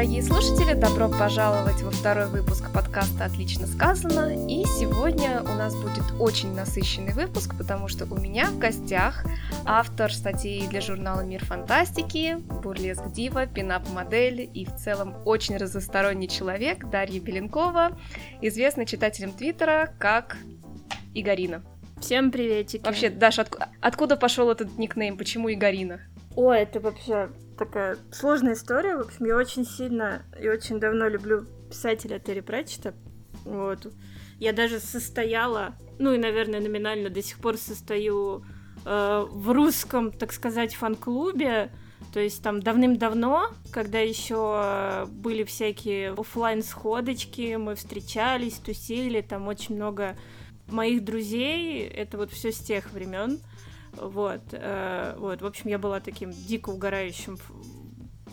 дорогие слушатели! Добро пожаловать во второй выпуск подкаста «Отлично сказано». И сегодня у нас будет очень насыщенный выпуск, потому что у меня в гостях автор статей для журнала «Мир фантастики», бурлеск дива, пинап-модель и в целом очень разносторонний человек Дарья Беленкова, известный читателям Твиттера как Игорина. Всем приветики. Вообще, Даша, отк- откуда пошел этот никнейм? Почему Игорина? О, это вообще такая сложная история. В общем, я очень сильно и очень давно люблю писателя Терри Пратчета. Вот. Я даже состояла, ну и, наверное, номинально до сих пор состою э, в русском, так сказать, фан-клубе. То есть там давным-давно, когда еще были всякие офлайн сходочки, мы встречались, тусили, там очень много моих друзей, это вот все с тех времен. Вот, э, вот, в общем, я была таким дико угорающим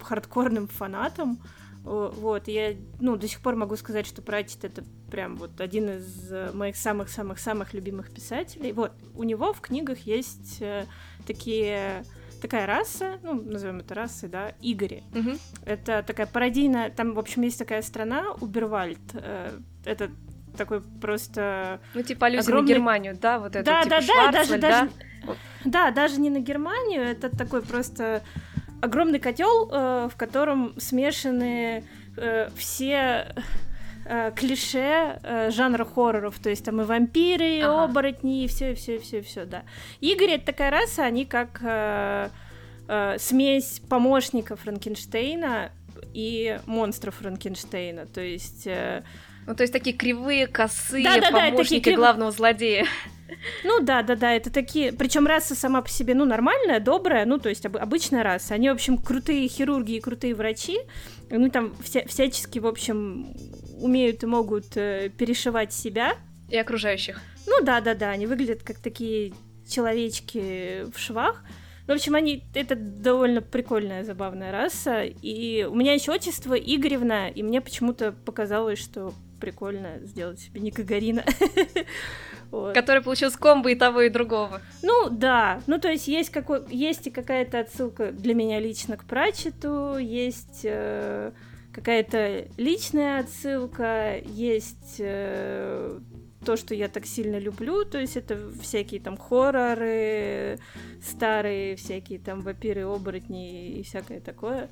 хардкорным фанатом. Вот, я, ну, до сих пор могу сказать, что Пратчет это прям вот один из моих самых-самых-самых любимых писателей. Вот, у него в книгах есть э, такие такая раса, ну, назовем это расой, да, Игори. Угу. Это такая пародийная, там, в общем, есть такая страна, Убервальд. Э, это такой просто... Ну, типа аллюзия огромный... на Германию, да, вот это, да, типа да, да, даже, да? даже, да, даже не на Германию, это такой просто огромный котел, э, в котором смешаны э, все э, клише жанра хорроров, то есть там и вампиры, и ага. оборотни, и все, и все, и все, и все, да. Игорь это такая раса, они как э, э, смесь помощника Франкенштейна и монстров Франкенштейна, то есть э, ну, то есть такие кривые, косые да, да, помощники да, крив... главного злодея. Ну да, да, да, это такие, причем раса сама по себе, ну нормальная, добрая, ну то есть об, обычная раса. Они, в общем, крутые хирурги и крутые врачи, ну там вся, всячески, в общем, умеют и могут э, перешивать себя. И окружающих. Ну да, да, да, они выглядят как такие человечки в швах. Ну, в общем, они это довольно прикольная, забавная раса. И у меня еще отчество Игоревна, и мне почему-то показалось, что прикольно сделать себе ник Гагарина. вот. Который получил с комбо и того, и другого. Ну, да. Ну, то есть есть, какой... есть и какая-то отсылка для меня лично к Прачету, есть э, какая-то личная отсылка, есть э, то, что я так сильно люблю, то есть это всякие там хорроры, старые всякие там вампиры, оборотни и всякое такое.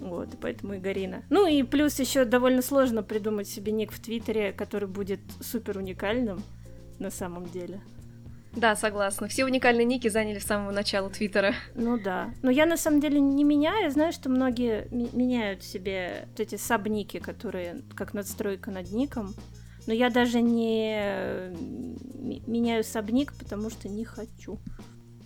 Вот, и поэтому и Гарина. Ну и плюс еще довольно сложно придумать себе ник в Твиттере, который будет супер уникальным на самом деле. Да, согласна. Все уникальные ники заняли с самого начала Твиттера. Ну да. Но я на самом деле не меняю. Знаю, что многие меняют себе вот эти сабники, которые как надстройка над ником. Но я даже не меняю сабник, потому что не хочу.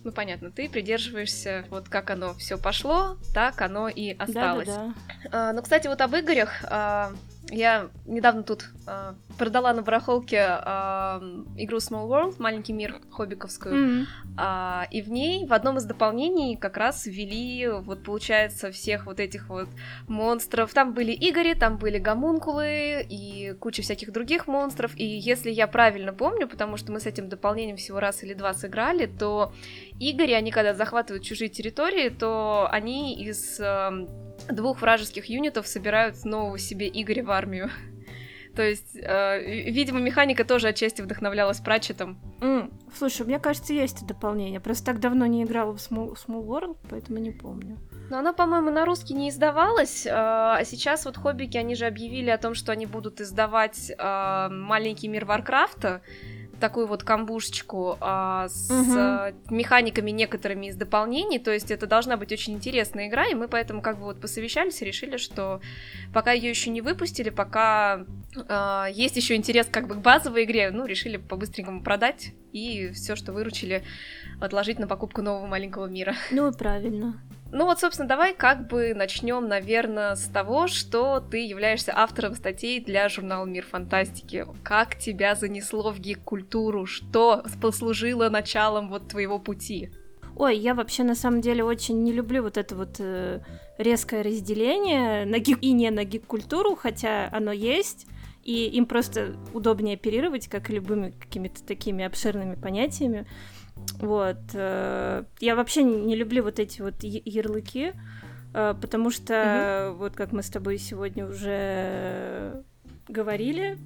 Ну понятно, ты придерживаешься вот как оно все пошло, так оно и осталось. Да, да, да. А, ну, кстати, вот об Игорях. А, я недавно тут э, продала на барахолке э, игру Small World, маленький мир хоббиковскую, mm-hmm. э, и в ней в одном из дополнений как раз ввели, вот получается, всех вот этих вот монстров. Там были Игори, там были гомункулы и куча всяких других монстров. И если я правильно помню, потому что мы с этим дополнением всего раз или два сыграли, то Игори, они когда захватывают чужие территории, то они из э, двух вражеских юнитов собирают нового себе Игоря в армию. То есть, э, видимо, механика тоже отчасти вдохновлялась Пратчетом. Mm. Слушай, мне кажется, есть дополнение. Просто так давно не играла в Small, Small World, поэтому не помню. Но оно, по-моему, на русский не издавалось. Э, а сейчас вот хоббики, они же объявили о том, что они будут издавать э, маленький мир Варкрафта такую вот камбушечку а, с угу. механиками некоторыми из дополнений, то есть это должна быть очень интересная игра, и мы поэтому как бы вот посовещались и решили, что пока ее еще не выпустили, пока а, есть еще интерес как бы к базовой игре, ну, решили по-быстренькому продать и все, что выручили, отложить на покупку нового маленького мира. Ну, правильно. Ну вот, собственно, давай как бы начнем, наверное, с того, что ты являешься автором статей для журнала «Мир фантастики». Как тебя занесло в гик-культуру? Что послужило началом вот твоего пути? Ой, я вообще на самом деле очень не люблю вот это вот э, резкое разделение на гик и не на гик-культуру, хотя оно есть, и им просто удобнее оперировать, как и любыми какими-то такими обширными понятиями. Вот. Э, я вообще не люблю вот эти вот ярлыки. э, потому что, угу. вот как мы с тобой сегодня уже говорили,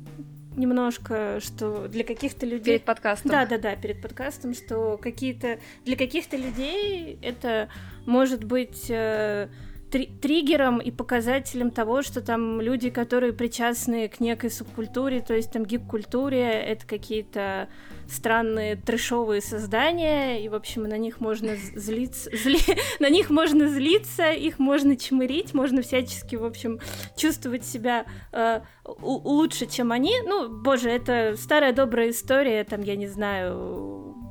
немножко, что для каких-то людей... Перед подкастом. Да, да, да, перед подкастом, что какие-то... Для каких-то людей это может быть э, три триггером и показателем того, что там люди, которые причастны к некой субкультуре, то есть там гик-культуре, это какие-то странные трешовые создания, и, в общем, на них можно злиться, зли... на них можно злиться, их можно чмырить, можно всячески, в общем, чувствовать себя э, лучше, чем они. Ну, боже, это старая добрая история, там, я не знаю,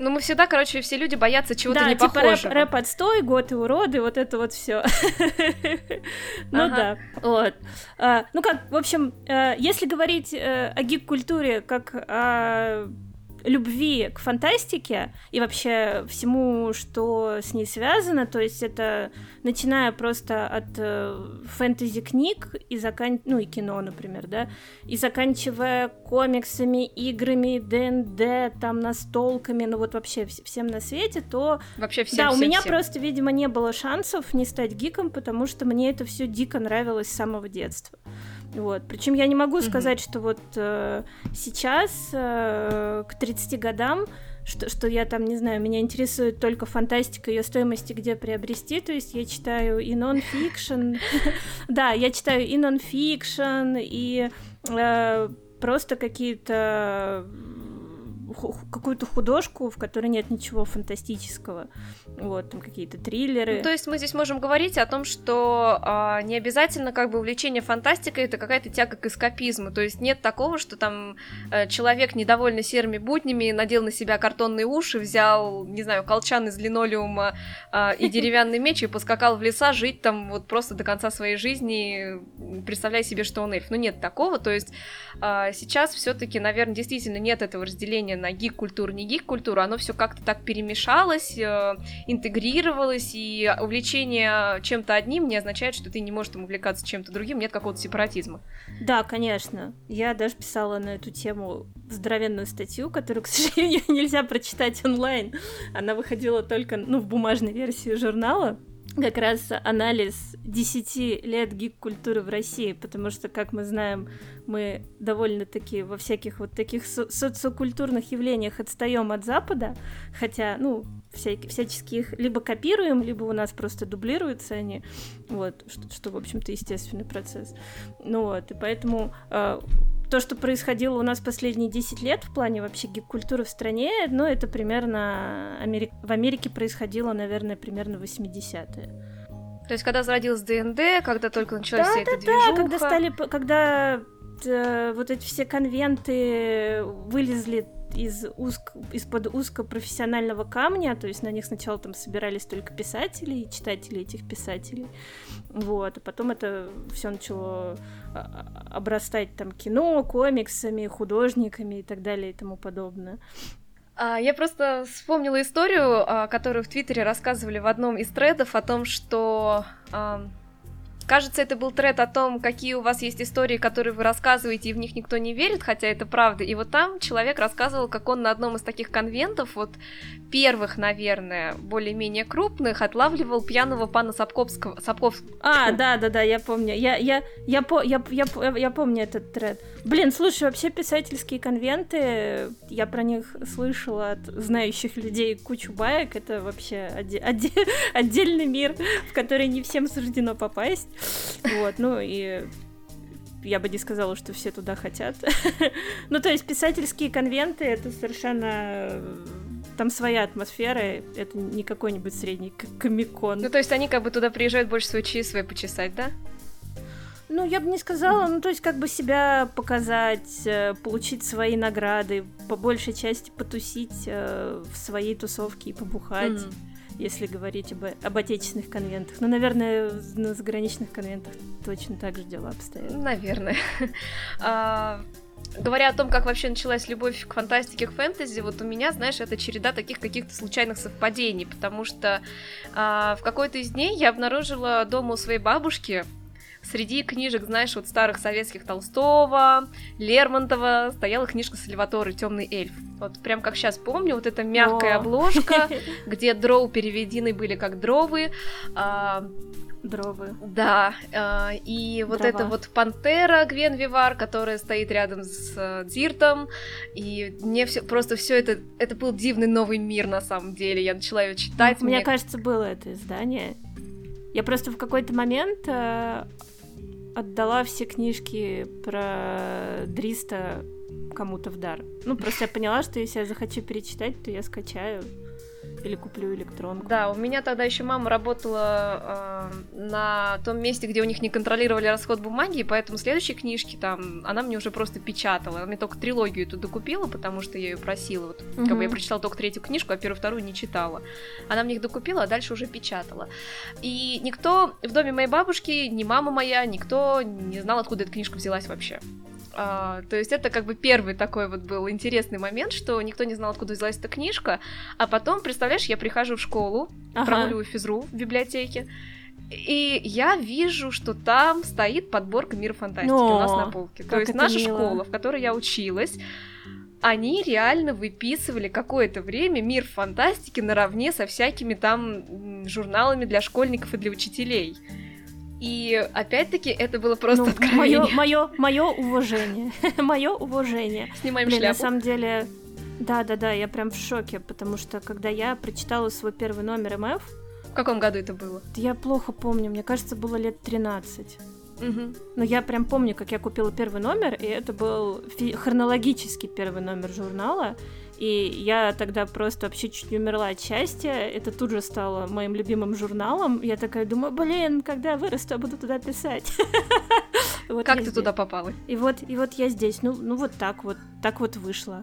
ну, мы всегда, короче, все люди боятся чего-то да, не типа похожего. Рэп, рэп отстой, год и уроды, вот это вот все. Ну да, вот. А, ну как, в общем, э, если говорить э, о гик-культуре как о любви к фантастике и вообще всему, что с ней связано, то есть это начиная просто от э, фэнтези-книг и закан... ну и кино, например, да, и заканчивая комиксами, играми, ДНД, там настолками, ну вот вообще вс- всем на свете, то... Вообще всем, Да, всем, у меня всем. просто, видимо, не было шансов не стать гиком, потому что мне это все дико нравилось с самого детства. Вот. Причем я не могу mm-hmm. сказать, что вот э, сейчас, э, к 30 годам, что, что я там, не знаю, меня интересует только фантастика, ее стоимости где приобрести, то есть я читаю и нон-фикшн, да, я читаю и нон-фикшн, и э, просто какие-то какую-то художку, в которой нет ничего фантастического. Вот, там какие-то триллеры. Ну, то есть мы здесь можем говорить о том, что а, не обязательно как бы увлечение фантастикой это какая-то тяга к эскапизму. То есть нет такого, что там э, человек, недовольный серыми буднями, надел на себя картонные уши, взял, не знаю, колчан из линолеума э, и деревянный меч и поскакал в леса жить там вот просто до конца своей жизни, представляя себе, что он эльф. Ну нет такого. То есть э, сейчас все-таки, наверное, действительно нет этого разделения на гик-культуру, не гик-культуру, оно все как-то так перемешалось, э, интегрировалось, и увлечение чем-то одним не означает, что ты не можешь там увлекаться чем-то другим, нет какого-то сепаратизма. Да, конечно. Я даже писала на эту тему здоровенную статью, которую, к сожалению, нельзя прочитать онлайн. Она выходила только ну, в бумажной версии журнала как раз анализ 10 лет гик-культуры в России, потому что, как мы знаем, мы довольно-таки во всяких вот таких со- социокультурных явлениях отстаем от Запада, хотя, ну, вся- всячески их либо копируем, либо у нас просто дублируются они, вот, что, что в общем-то, естественный процесс. Ну вот, и поэтому э, то, что происходило у нас последние 10 лет в плане вообще гик-культуры в стране, ну, это примерно Америк... в Америке происходило, наверное, примерно 80-е. То есть, когда зародилась ДНД, когда только началась да, вся да, эта движуха... Да, когда стали, когда э, вот эти все конвенты вылезли из узк... из-под узкопрофессионального камня, то есть на них сначала там собирались только писатели и читатели этих писателей, вот, а потом это все начало обрастать там кино, комиксами, художниками и так далее и тому подобное. А, я просто вспомнила историю, которую в Твиттере рассказывали в одном из тредов о том, что Кажется, это был тред о том, какие у вас есть истории, которые вы рассказываете, и в них никто не верит, хотя это правда. И вот там человек рассказывал, как он на одном из таких конвентов, вот первых, наверное, более-менее крупных, отлавливал пьяного пана Сапковского. Сапковского. А, да, да, да, я помню. Я, я, я, по, я, я, я, я помню этот тред. Блин, слушай, вообще писательские конвенты, я про них слышала от знающих людей кучу баек. Это вообще оде- оде- отдельный мир, в который не всем суждено попасть. Вот, ну и я бы не сказала, что все туда хотят. ну, то есть писательские конвенты это совершенно там своя атмосфера, это не какой-нибудь средний комикон. Ну, то есть они как бы туда приезжают больше свои чаи свои почесать, да? Ну, я бы не сказала, ну, то есть как бы себя показать, э, получить свои награды, по большей части потусить э, в своей тусовке и побухать. Mm-hmm если говорить об, об отечественных конвентах. Ну, наверное, на заграничных конвентах точно так же дела обстоят. Наверное. А, говоря о том, как вообще началась любовь к фантастике, к фэнтези, вот у меня, знаешь, это череда таких каких-то случайных совпадений, потому что а, в какой-то из дней я обнаружила дома у своей бабушки среди книжек, знаешь, вот старых советских Толстого, Лермонтова стояла книжка Сальваторы «Темный эльф». Вот прям как сейчас помню, вот эта мягкая О. обложка, где дроу переведены были как дровы, а, Дровы. Да, э, и вот Дрова. эта вот пантера Гвен Вивар, которая стоит рядом с э, Диртом, и мне все просто все это, это был дивный новый мир на самом деле. Я начала ее читать. Ну, мне... мне кажется, было это издание. Я просто в какой-то момент э, отдала все книжки про Дриста кому-то в дар. Ну, просто я поняла, что если я захочу перечитать, то я скачаю или куплю электронку. Да, у меня тогда еще мама работала э, на том месте, где у них не контролировали расход бумаги, и поэтому следующие книжки там она мне уже просто печатала. Она мне только трилогию эту докупила, потому что я ее просила. Вот, угу. как бы я прочитала только третью книжку, а первую, вторую не читала. Она мне их докупила, а дальше уже печатала. И никто в доме моей бабушки, ни мама моя, никто не знал, откуда эта книжка взялась вообще. А, то есть это как бы первый такой вот был интересный момент, что никто не знал, откуда взялась эта книжка. А потом, представляешь, я прихожу в школу, ага. прогуливаю физру в библиотеке, и я вижу, что там стоит подборка мира фантастики О, у нас на полке. То есть наша мило. школа, в которой я училась, они реально выписывали какое-то время мир фантастики наравне со всякими там журналами для школьников и для учителей. И опять-таки это было просто ну, откровение. Мое, мое, мое уважение. мое уважение. Снимаем Блин, шляпу. На самом деле, да, да, да, я прям в шоке, потому что когда я прочитала свой первый номер МФ. В каком году это было? Я плохо помню, мне кажется, было лет 13. Угу. Но я прям помню, как я купила первый номер, и это был хронологический первый номер журнала. И я тогда просто вообще чуть не умерла от счастья. Это тут же стало моим любимым журналом. Я такая думаю, блин, когда вырасту, я буду туда писать. Вот как ты здесь. туда попала? И вот, и вот я здесь. Ну, ну вот так вот, так вот вышло.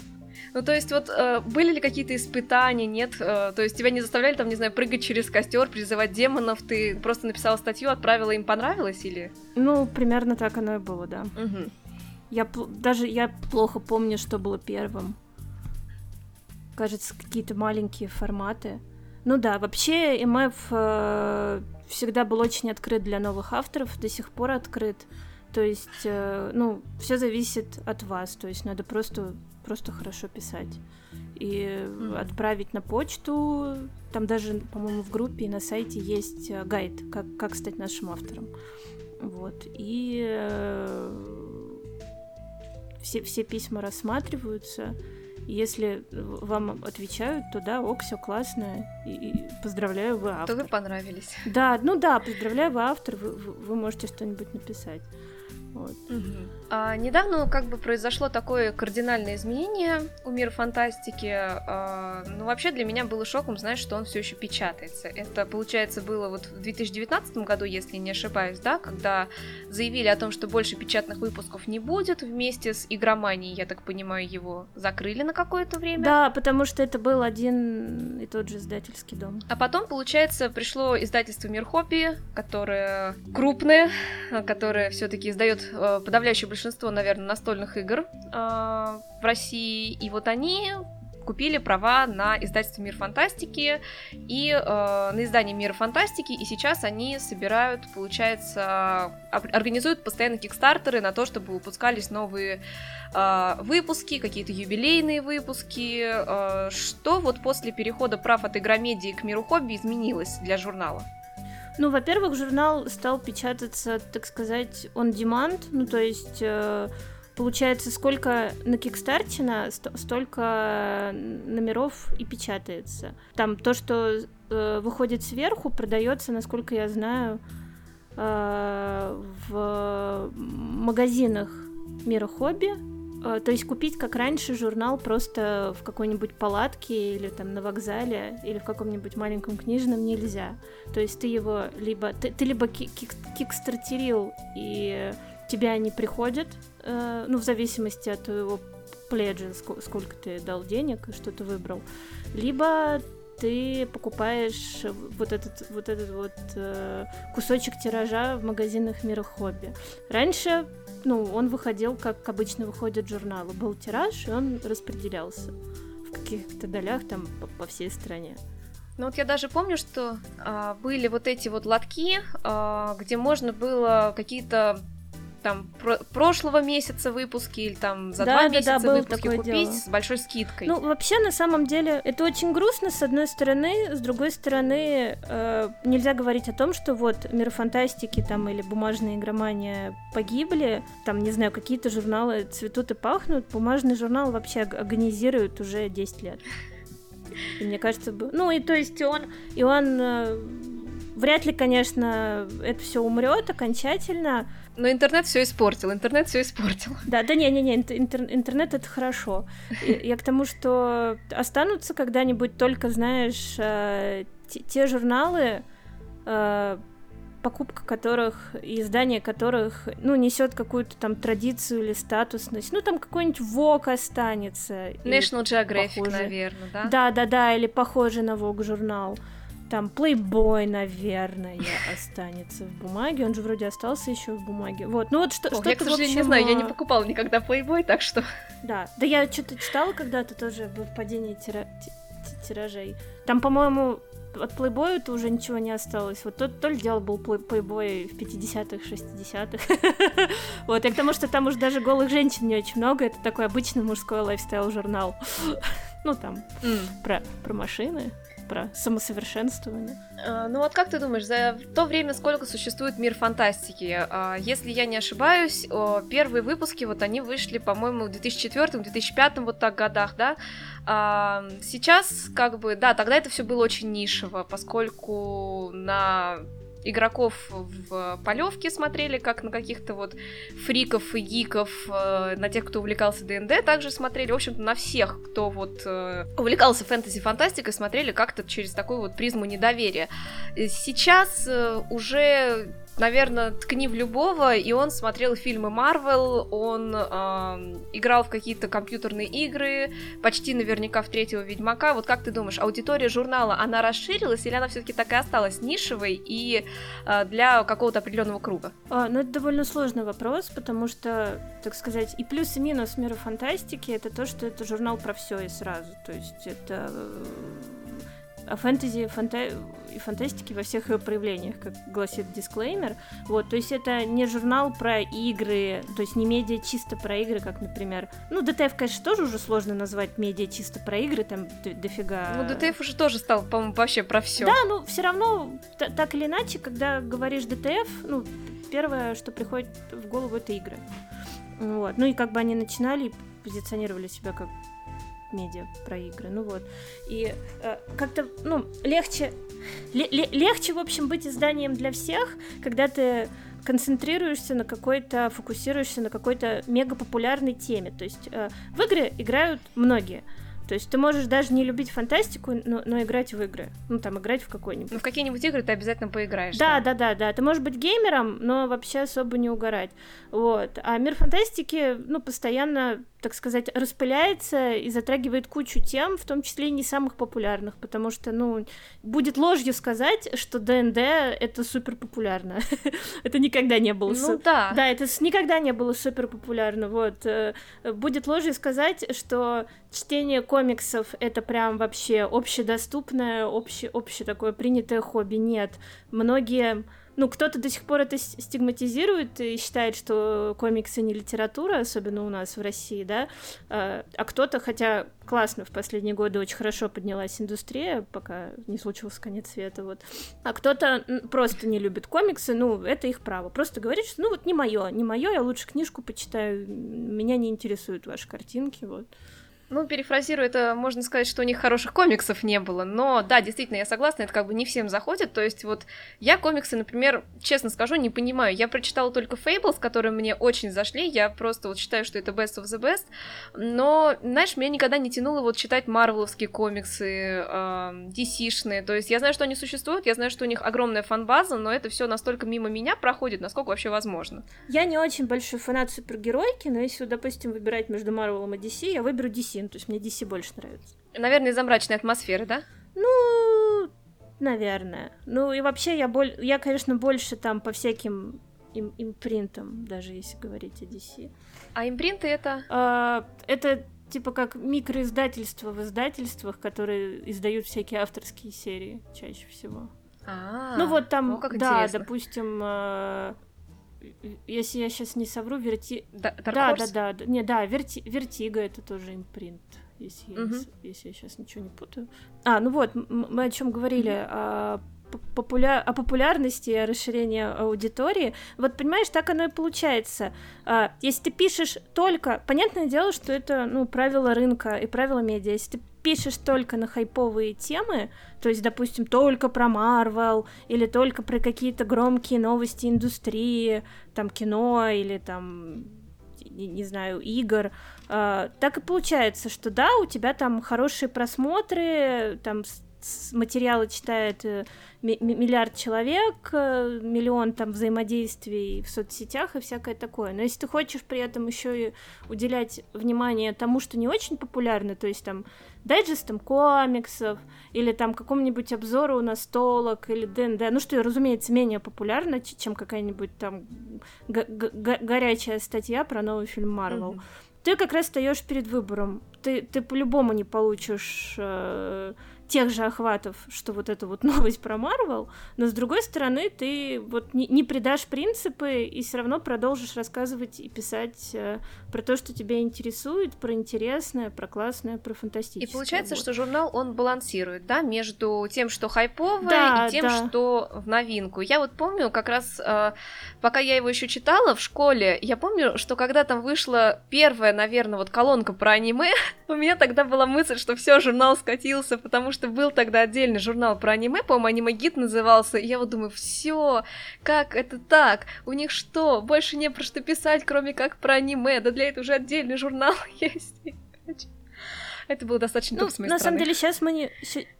Ну, то есть, вот э, были ли какие-то испытания, нет? Э, то есть тебя не заставляли там, не знаю, прыгать через костер, призывать демонов, ты просто написала статью, отправила, им понравилось или? Ну, примерно так оно и было, да. Угу. Я даже я плохо помню, что было первым кажется, какие-то маленькие форматы. Ну да, вообще МФ э, всегда был очень открыт для новых авторов, до сих пор открыт. То есть, э, ну, все зависит от вас. То есть надо просто, просто хорошо писать. И mm-hmm. отправить на почту. Там даже, по-моему, в группе и на сайте есть э, гайд, как, как стать нашим автором. Вот. И э, все, все письма рассматриваются. Если вам отвечают, то да, ок, все классно, и, и поздравляю, вы автор. То вы понравились. Да, ну да, поздравляю, вы автор, вы, вы можете что-нибудь написать. Вот. Угу. А, недавно как бы произошло такое кардинальное изменение у мира фантастики. А, ну, вообще для меня было шоком, знаешь, что он все еще печатается. Это, получается, было вот в 2019 году, если не ошибаюсь, да, когда заявили о том, что больше печатных выпусков не будет вместе с игроманией, я так понимаю, его закрыли на какое-то время. Да, потому что это был один и тот же издательский дом. А потом, получается, пришло издательство Мир Хобби, которое крупное, которое все-таки издает подавляющее большинство, наверное, настольных игр э, в России. И вот они купили права на издательство Мир Фантастики и э, на издание Мира Фантастики, и сейчас они собирают, получается, организуют постоянно кикстартеры на то, чтобы выпускались новые э, выпуски, какие-то юбилейные выпуски. Э, что вот после перехода прав от игромедии к миру хобби изменилось для журнала? Ну, во-первых, журнал стал печататься, так сказать, on demand, ну, то есть... Э, получается, сколько на Кикстарте столько номеров и печатается. Там то, что э, выходит сверху, продается, насколько я знаю, э, в магазинах Мира Хобби Э, то есть купить, как раньше, журнал просто в какой-нибудь палатке или там на вокзале или в каком-нибудь маленьком книжном нельзя. То есть ты его либо... Ты, ты либо кикстартерил, и тебе они приходят, э, ну, в зависимости от твоего пледжа, сколько ты дал денег что ты выбрал. Либо ты покупаешь вот этот вот этот вот э, кусочек тиража в магазинах мира хобби. Раньше ну, он выходил, как обычно выходят журналы. Был тираж, и он распределялся в каких-то долях там по, по всей стране. Ну вот я даже помню, что а, были вот эти вот лотки, а, где можно было какие-то там про- прошлого месяца выпуски или там за Да, два да, месяца да, выпуски купить дело. с большой скидкой. Ну, вообще, на самом деле, это очень грустно, с одной стороны. С другой стороны, э, нельзя говорить о том, что вот мир фантастики там или бумажная игромания погибли. Там, не знаю, какие-то журналы цветут и пахнут. Бумажный журнал вообще аг- агонизирует уже 10 лет. И мне кажется, ну и то есть он, и он э, вряд ли, конечно, это все умрет окончательно. Но интернет все испортил, интернет все испортил. Да, да не, не, не, интер- интернет это хорошо. Я к тому, что останутся когда-нибудь только, знаешь, э, те, журналы, э, покупка которых и издание которых, ну, несет какую-то там традицию или статусность. Ну, там какой-нибудь ВОК останется. National Geographic, похоже. наверное, да? Да, да, да, или похожий на ВОК журнал. Там Playboy, наверное, останется в бумаге. Он же вроде остался еще в бумаге. Вот, ну вот что, что-то я, к сожалению, в не общем, знаю, я не а, покупала никогда Playboy, так что... Да, да я что-то читала когда-то тоже об падении тира- ти- ти- тиражей. Там, по-моему, от Playboy то уже ничего не осталось. Вот тот то ли дело был Play- Playboy в 50-х, 60-х. Вот, и к тому, что там уже даже голых женщин не очень много, это такой обычный мужской лайфстайл-журнал. Ну, там, про, про машины, про самосовершенствование. А, Ну вот как ты думаешь, за то время, сколько существует мир фантастики, а, если я не ошибаюсь, первые выпуски, вот они вышли, по-моему, в 2004-2005 вот так годах, да? А, Сейчас, как бы, да, тогда это все было очень нишево, поскольку на игроков в полевке смотрели, как на каких-то вот фриков и гиков, э, на тех, кто увлекался ДНД, также смотрели, в общем-то, на всех, кто вот э, увлекался фэнтези-фантастикой, смотрели как-то через такую вот призму недоверия. Сейчас э, уже, наверное, ткни в любого, и он смотрел фильмы Марвел, он эм, играл в какие-то компьютерные игры, почти наверняка в третьего Ведьмака. Вот как ты думаешь, аудитория журнала, она расширилась или она все-таки так и осталась нишевой и э, для какого-то определенного круга? А, ну, это довольно сложный вопрос, потому что, так сказать, и плюс, и минус мира фантастики это то, что это журнал про все и сразу. То есть это э, о фэнтези фанта... и фантастике во всех ее проявлениях, как гласит дисклеймер. Вот, то есть это не журнал про игры, то есть не медиа чисто про игры, как, например... Ну, DTF, конечно, тоже уже сложно назвать медиа чисто про игры, там дофига... Ну, DTF уже тоже стал, по-моему, вообще про все. Да, ну все равно, та- так или иначе, когда говоришь DTF, ну, первое, что приходит в голову, это игры. Вот. Ну и как бы они начинали и позиционировали себя как медиа про игры. Ну вот. И э, как-то, ну, легче, ле- ле- легче, в общем, быть изданием для всех, когда ты концентрируешься на какой-то, фокусируешься на какой-то мегапопулярной теме. То есть э, в игры играют многие. То есть ты можешь даже не любить фантастику, но, но играть в игры. Ну, там, играть в какой-нибудь. Ну, в какие-нибудь игры ты обязательно поиграешь. Да, да, да, да. Ты можешь быть геймером, но вообще особо не угорать. Вот. А мир фантастики, ну, постоянно, так сказать, распыляется и затрагивает кучу тем, в том числе и не самых популярных, потому что, ну, будет ложью сказать, что ДНД это супер популярно. это никогда не было. Ну да. Да, это никогда не было супер популярно. Вот. э, Будет ложью сказать, что чтение комиксов это прям вообще общедоступное, обще, обще такое принятое хобби. Нет. Многие ну, кто-то до сих пор это стигматизирует и считает, что комиксы не литература, особенно у нас в России, да, а а кто-то, хотя классно, в последние годы очень хорошо поднялась индустрия, пока не случился конец света, вот, а кто-то просто не любит комиксы, ну, это их право, просто говорит, что, ну, вот не мое, не мое, я лучше книжку почитаю, меня не интересуют ваши картинки, вот. Ну, перефразируя это, можно сказать, что у них хороших комиксов не было. Но да, действительно, я согласна, это как бы не всем заходит. То есть вот я комиксы, например, честно скажу, не понимаю. Я прочитала только Fables, которые мне очень зашли. Я просто вот считаю, что это best of the best. Но, знаешь, меня никогда не тянуло вот читать марвеловские комиксы, эм, DC-шные. То есть я знаю, что они существуют, я знаю, что у них огромная фан-база, но это все настолько мимо меня проходит, насколько вообще возможно. Я не очень большой фанат супергеройки, но если, допустим, выбирать между Марвелом и DC, я выберу DC, ну, то есть мне DC больше нравится. Наверное, из-за мрачной атмосферы, да? Ну, наверное. Ну и вообще я, боль... я конечно, больше там по всяким им- импринтам, даже если говорить о DC. А импринты это... А, это типа как микроиздательства в издательствах, которые издают всякие авторские серии чаще всего. А, ну вот там, о, как да, интересно. допустим, э, если я сейчас не совру, верти... Да, да, Horse? да, да, не, да, Verti... Vertigo это тоже импринт, если, я, Мгм. с- если я сейчас ничего не путаю. А, ну вот, мы о чем говорили, о, п- популя- о популярности и о расширении аудитории. Вот понимаешь, так оно и получается. А, если ты пишешь только, понятное дело, что это, ну, правила рынка и правила медиа. Если ты пишешь только на хайповые темы, то есть, допустим, только про Марвел или только про какие-то громкие новости индустрии, там кино или там не, знаю, игр, а, так и получается, что да, у тебя там хорошие просмотры, там материалы читает э, ми- ми- миллиард человек, э, миллион там взаимодействий в соцсетях и всякое такое. Но если ты хочешь при этом еще и уделять внимание тому, что не очень популярно, то есть там дайджестам комиксов или там какому-нибудь обзору настолок или ДНД, ну что, разумеется, менее популярно, чем какая-нибудь там горячая статья про новый фильм Марвел. Мгм. Ты как раз стоишь перед выбором. Ты, ты по-любому не получишь э, тех же охватов, что вот эта вот новость про Марвел, но с другой стороны, ты вот не, не предашь принципы и все равно продолжишь рассказывать и писать э, про то, что тебя интересует, про интересное, про классное, про фантастическое. И получается, Вот. что журнал, он балансирует, да, между тем, что хайповое, Да, и тем, да. что в новинку. Я вот помню, как раз, э, пока я его еще читала в школе, я помню, что когда там вышла первая, наверное, вот колонка про аниме, у меня тогда была мысль, что все, журнал скатился, потому что был тогда отдельный журнал про аниме, по-моему, аниме гид назывался, и я вот думаю, все, как это так? У них что, больше не про что писать, кроме как про аниме? Да для этого уже отдельный журнал есть. Это было достаточно Ну, тупо с моей на самом стороны. деле, сейчас мы не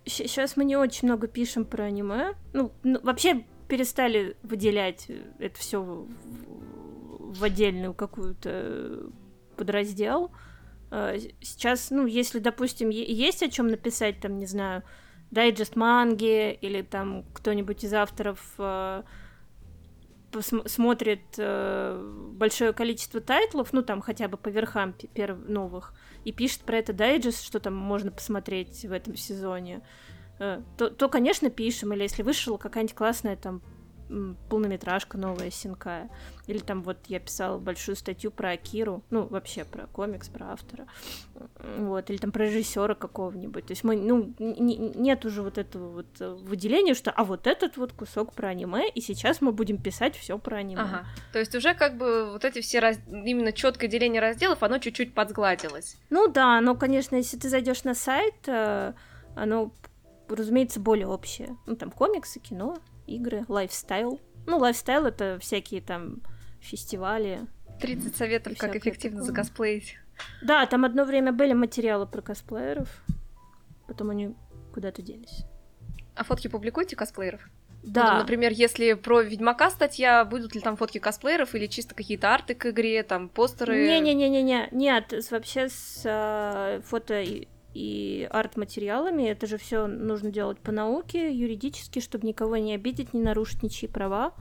сейчас мы не очень много пишем про аниме. Ну, ну, вообще перестали выделять это все в, в отдельную какую-то подраздел. Э, Сейчас, ну, если, допустим, есть о чем написать, там, не знаю, дайджест манги или там кто-нибудь из авторов э, смотрит э, большое количество тайтлов, ну там хотя бы по верхам пе- перв- новых, и пишет про это дайджест, что там можно посмотреть в этом сезоне, э, то, то, конечно, пишем. Или если вышла какая-нибудь классная там полнометражка новая Синкая. Или там вот я писала большую статью про Акиру, ну, вообще про комикс, про автора. Вот, или там про режиссера какого-нибудь. То есть мы, ну, нет уже вот этого вот э, выделения, что а вот этот вот кусок про аниме, и сейчас мы будем писать все про аниме. Ага. То есть уже как бы вот эти все раз... именно четкое деление разделов, оно чуть-чуть подсгладилось. Ну да, но, конечно, если ты зайдешь на сайт, э, оно, разумеется, более общее. Ну, там комиксы, кино, игры, лайфстайл. Ну, лайфстайл это всякие там фестивали. 30 советов, как эффективно такое. закосплеить. Да, там одно время были материалы про косплееров, потом они куда-то делись. А фотки публикуете косплееров? Ну, Да, там, например, если про Ведьмака статья, будут ли там фотки косплееров или чисто какие-то арты к игре, там постеры? Не-не-не-не-не, нет, вообще с э, фото и, арт-материалами это же все нужно делать по науке, юридически, чтобы никого не обидеть, не нарушить ничьи права.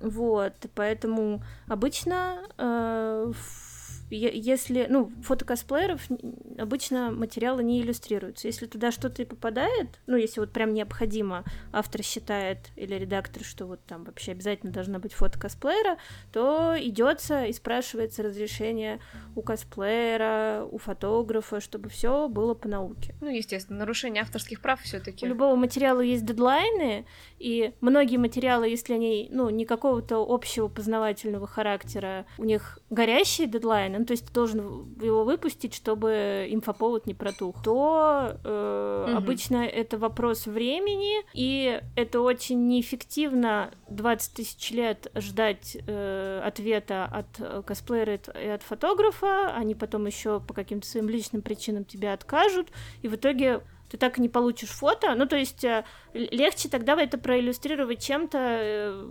Вот, поэтому обычно, э, в- если, ну, фото косплееров н- обычно материалы не иллюстрируются. Если туда что-то и попадает, ну, если вот прям необходимо, автор считает или редактор, что вот там вообще обязательно должна быть фото косплеера, то идется и спрашивается разрешение у косплеера, у фотографа, чтобы все было по науке. Ну, естественно, нарушение авторских прав все У любого материала есть дедлайны, и многие материалы, если они, ну, не какого-то общего познавательного характера, у них горящие дедлайны, ну, то есть ты должен его выпустить, чтобы инфоповод не протух, то э, Мгм. обычно это вопрос времени, и это очень неэффективно 20 тысяч лет ждать э, ответа от косплеера и от- фотографа, они потом еще по каким-то своим личным причинам тебе откажут, и в итоге ты так и не получишь фото. Ну, то есть э, легче тогда это проиллюстрировать чем-то, э,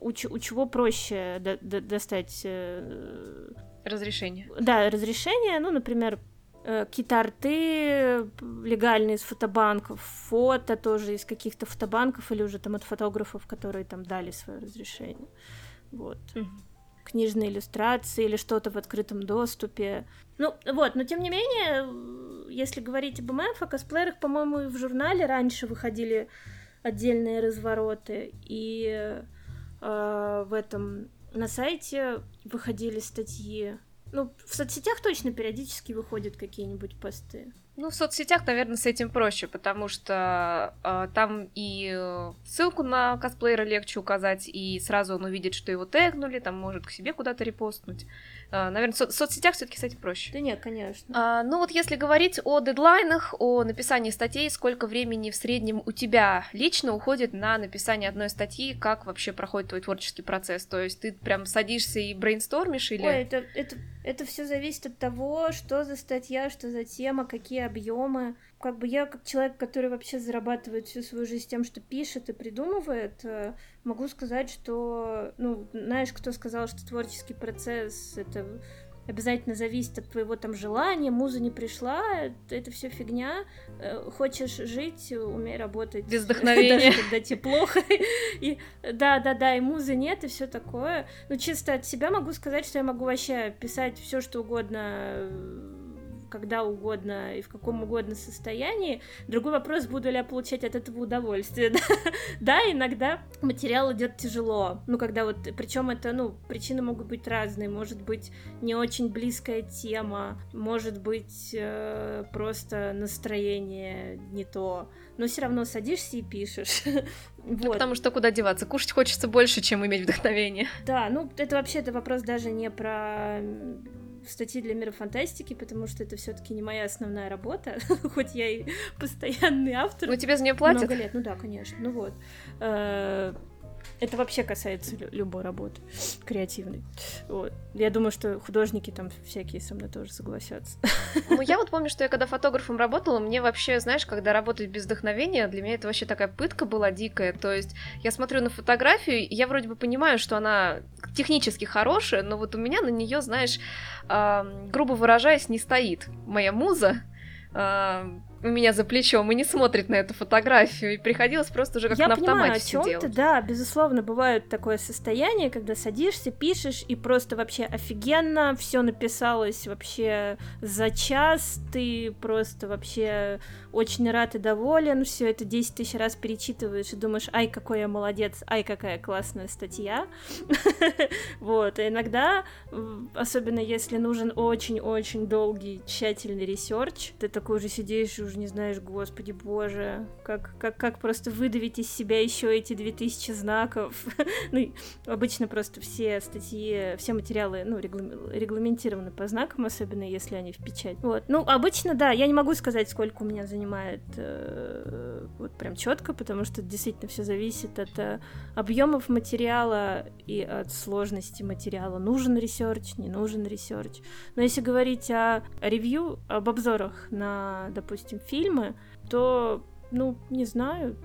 у, у чего проще до- до- достать э, разрешение. да, разрешение, ну, например, какие-то арты легальные из фотобанков, фото тоже из каких-то фотобанков или уже там от фотографов, которые там дали свое разрешение. Вот. Мгм. Книжные иллюстрации или что-то в открытом доступе. Ну, вот, но тем не менее, если говорить об МФ, о косплеерах, по-моему, в журнале раньше выходили отдельные развороты, и э, в этом на сайте выходили статьи. Ну, в соцсетях точно периодически выходят какие-нибудь посты. Ну, в соцсетях, наверное, с этим проще, потому что э, там и ссылку на косплеера легче указать, и сразу он увидит, что его тегнули, там может к себе куда-то репостнуть. А, наверное, в со- соцсетях все-таки с этим проще. Да нет, конечно. А, ну вот если говорить о дедлайнах, о написании статей, сколько времени в среднем у тебя лично уходит на написание одной статьи, как вообще проходит твой творческий процесс? То есть ты прям садишься и брейнстормишь или... Ой, это, это, это все зависит от того, что за статья, что за тема, какие объемы. Как бы я, как человек, который вообще зарабатывает всю свою жизнь тем, что пишет и придумывает, э, могу сказать, что, ну, знаешь, кто сказал, что творческий процесс это обязательно зависит от твоего там желания, муза не пришла, это, все фигня. Э, хочешь жить, умей работать. Без вдохновения. Даже когда тебе плохо. И, да, да, да, и музы нет, и все такое. Ну, чисто от себя могу сказать, что я могу вообще писать все, что угодно когда угодно и в каком угодно состоянии. Другой вопрос, буду ли я получать от этого удовольствие. да, иногда материал идет тяжело. Ну, когда вот, причем это, ну, причины могут быть разные. Может быть, не очень близкая тема, может быть, э, просто настроение не то. Но все равно садишься и пишешь. вот. Ну, потому что куда деваться? Кушать хочется больше, чем иметь вдохновение. Да, ну, это вообще это вопрос даже не про статьи для мира фантастики, потому что это все-таки не моя основная работа, хоть я и постоянный автор. Ну, тебе за нее платят? Много лет, ну да, конечно. Ну вот. Это вообще касается любой работы креативной. Вот. Я думаю, что художники там всякие со мной тоже согласятся. Ну, я вот помню, что я когда фотографом работала, мне вообще, знаешь, когда работать без вдохновения, для меня это вообще такая пытка была дикая. То есть я смотрю на фотографию, и я вроде бы понимаю, что она технически хорошая, но вот у меня на нее, знаешь, э, грубо выражаясь, не стоит моя муза. Меня за плечом и не смотрит на эту фотографию, и приходилось просто уже как Я на автомате все делать. Да, безусловно, бывает такое состояние, когда садишься, пишешь, и просто вообще офигенно, все написалось вообще за час, ты просто вообще очень рад и доволен, все это 10 тысяч раз перечитываешь и думаешь, ай, какой я молодец, ай, какая классная статья. Вот, и иногда, особенно если нужен очень-очень долгий, тщательный research, ты такой уже сидишь и уже не знаешь, господи боже, как, как, как просто выдавить из себя еще эти 2000 знаков. ну, обычно просто все статьи, все материалы, ну, регламентированы по знакам, особенно если они в печать. Вот, ну, обычно, да, я не могу сказать, сколько у меня занимает э, вот прям четко, потому что действительно все зависит от э, объемов материала и от сложности материала. Нужен research, не нужен research. Но если говорить о ревью, об обзорах на, допустим, фильмы, то, ну, не знаю,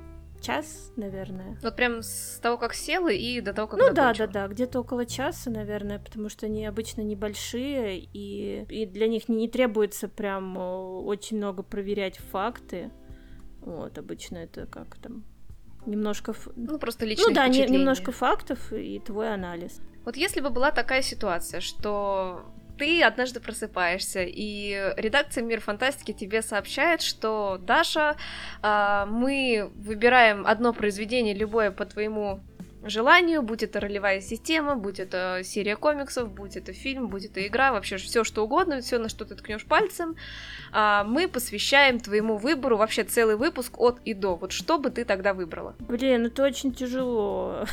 час, наверное. Вот прям с того, как села и до того, как Ну закончила. да, да, да, где-то около часа, наверное, потому что они обычно небольшие, и, и для них не, не требуется прям очень много проверять факты. Вот, обычно это как там немножко... Ну, просто личное Ну да, не, немножко фактов и твой анализ. Вот если бы была такая ситуация, что ты однажды просыпаешься, и редакция Мир Фантастики тебе сообщает, что Даша, э, мы выбираем одно произведение, любое по твоему желанию, будь это ролевая система, будь это серия комиксов, будь это фильм, будь это игра, вообще все что угодно, все на что ты ткнешь пальцем, а, мы посвящаем твоему выбору вообще целый выпуск от и до. Вот что бы ты тогда выбрала? Блин, это очень тяжело.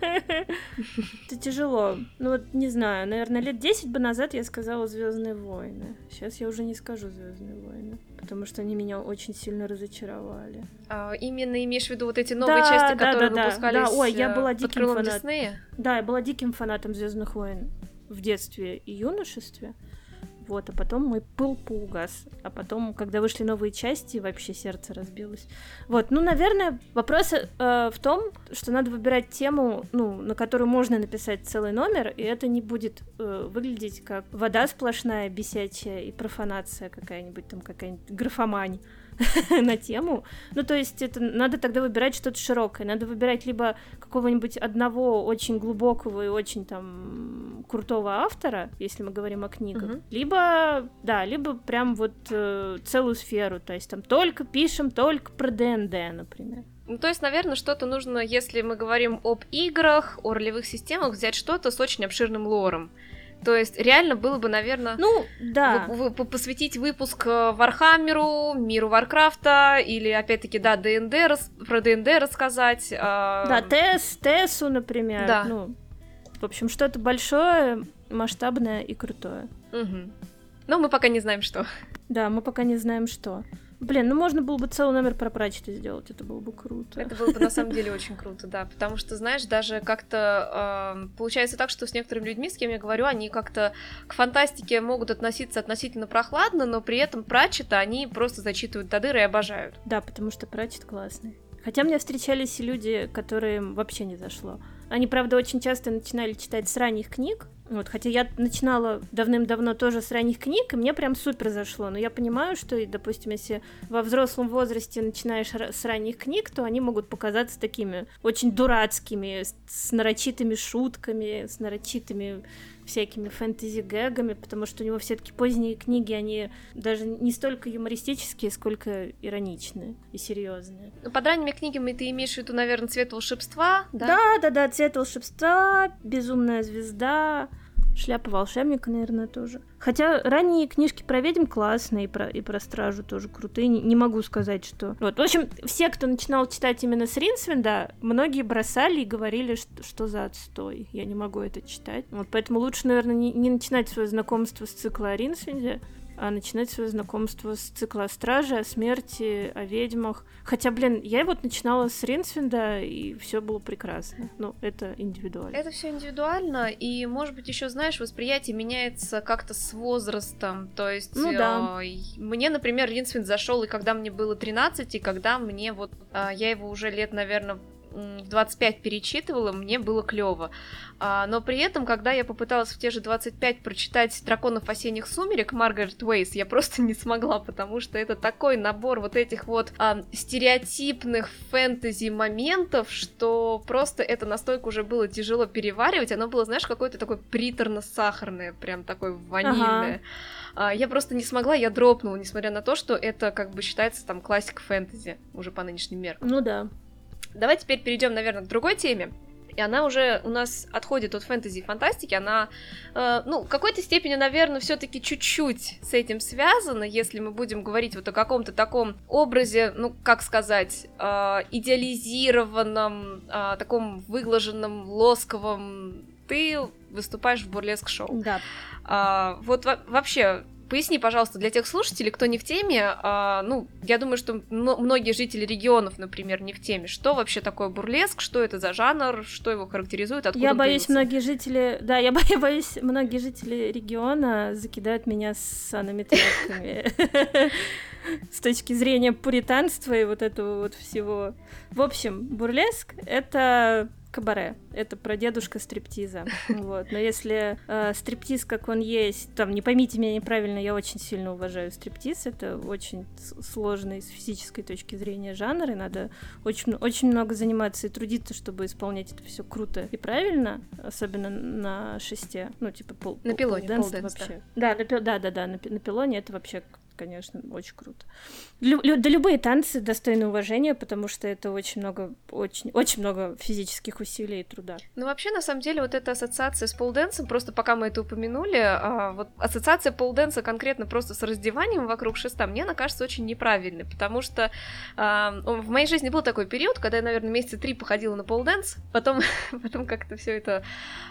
Это тяжело. Ну вот, не знаю, наверное, лет 10 бы назад я сказала Звездные войны. Сейчас я уже не скажу Звездные войны потому что они меня очень сильно разочаровали. А, именно имеешь в виду вот эти новые да, части, да, которые да, выпускались да. Ой, я была э, диким фанатом. Диснея? Да, я была диким фанатом Звездных войн в детстве и юношестве. Вот, а потом мой пыл поугас. А потом, когда вышли новые части, вообще сердце разбилось. Вот, ну, наверное, вопрос э, в том, что надо выбирать тему, ну, на которую можно написать целый номер, и это не будет э, выглядеть как вода сплошная, бесячая и профанация какая-нибудь там, какая-нибудь графомань. на тему. Ну, то есть это надо тогда выбирать что-то широкое. Надо выбирать либо какого-нибудь одного очень глубокого и очень там крутого автора, если мы говорим о книгах, угу. либо, да, либо прям вот э, целую сферу. То есть там только пишем только про ДНД, например. Ну, то есть, наверное, что-то нужно, если мы говорим об играх, о ролевых системах, взять что-то с очень обширным лором. То есть реально было бы, наверное, ну, да. вы, вы, посвятить выпуск э, Вархаммеру, миру Варкрафта, или, опять-таки, да, ДНД, рас, про ДНД рассказать. Э... Да, ТС, ТСу, например. Да. Ну, в общем, что-то большое, масштабное и крутое. Угу. Но мы пока не знаем, что. Да, мы пока не знаем, что. Блин, ну можно было бы целый номер про прачета сделать, это было бы круто. Это было бы на самом деле очень круто, да, потому что, знаешь, даже как-то э, получается так, что с некоторыми людьми, с кем я говорю, они как-то к фантастике могут относиться относительно прохладно, но при этом прачета они просто зачитывают до дыры и обожают. Да, потому что прачет классный. Хотя мне встречались и люди, которым вообще не зашло. Они, правда, очень часто начинали читать с ранних книг, вот, хотя я начинала давным-давно тоже с ранних книг, и мне прям супер зашло. Но я понимаю, что, допустим, если во взрослом возрасте начинаешь с ранних книг, то они могут показаться такими очень дурацкими, с нарочитыми шутками, с нарочитыми всякими фэнтези-гэгами, потому что у него все-таки поздние книги, они даже не столько юмористические, сколько ироничные и серьезные. Ну, под ранними книгами ты имеешь в виду, наверное, цвет волшебства, да? Да, да, да, цвет волшебства, безумная звезда, Шляпа волшебника, наверное, тоже. Хотя ранние книжки про ведьм классные, и про, и про стражу тоже крутые. Не, не могу сказать, что... Вот. В общем, все, кто начинал читать именно с Ринсвинда, многие бросали и говорили, что, что за отстой. Я не могу это читать. Вот поэтому лучше, наверное, не, не начинать свое знакомство с цикла о Ринсвинде, начинать свое знакомство с цикла о страже, о смерти, о ведьмах. Хотя, блин, я вот начинала с Ринсвинда, и все было прекрасно. Ну, это индивидуально. Это все индивидуально, и, может быть, еще знаешь, восприятие меняется как-то с возрастом. То есть, ну, да. э, мне, например, Ринсвинд зашел, и когда мне было 13, и когда мне вот э, я его уже лет, наверное, в 25 перечитывала, мне было клево. А, но при этом, когда я попыталась в те же 25 прочитать «Драконов осенних сумерек» Маргарет Уэйс, я просто не смогла, потому что это такой набор вот этих вот а, стереотипных фэнтези-моментов, что просто это настолько уже было тяжело переваривать, оно было, знаешь, какое-то такое приторно-сахарное, прям такое ванильное. Ага. А, я просто не смогла, я дропнула, несмотря на то, что это как бы считается там классика фэнтези, уже по нынешним меркам. Ну да. Давай теперь перейдем, наверное, к другой теме. И она уже у нас отходит от фэнтези и фантастики, она, э, ну, в какой-то степени, наверное, все-таки чуть-чуть с этим связана, если мы будем говорить вот о каком-то таком образе, ну, как сказать, э, идеализированном, э, таком выглаженном, лосковом. Ты выступаешь в бурлеск-шоу. Да. Э, вот вообще, Поясни, пожалуйста, для тех слушателей, кто не в теме, а, ну, я думаю, что многие жители регионов, например, не в теме, что вообще такое бурлеск, что это за жанр, что его характеризует, откуда Я боюсь, появился? многие жители, да, я боюсь, многие жители региона закидают меня санометриками с точки зрения пуританства и вот этого вот всего. В общем, бурлеск — это кабаре. Это про дедушка стриптиза. Вот. Но если э, стриптиз, как он есть, там, не поймите меня неправильно, я очень сильно уважаю стриптиз. Это очень сложный с физической точки зрения жанр, и надо очень, очень много заниматься и трудиться, чтобы исполнять это все круто и правильно, особенно на шесте. Ну, типа пол, на пилоне, пол вообще. Да, на, да, да, да, на, на пилоне это вообще конечно, очень круто. Лю- лю- да любые танцы достойны уважения, потому что это очень много, очень, очень много физических усилий и труда. Ну, вообще, на самом деле, вот эта ассоциация с полденсом, просто пока мы это упомянули, а, вот ассоциация полденса конкретно просто с раздеванием вокруг шеста, мне она кажется очень неправильной, потому что а, в моей жизни был такой период, когда я, наверное, месяца три походила на полденс, потом, потом как-то все это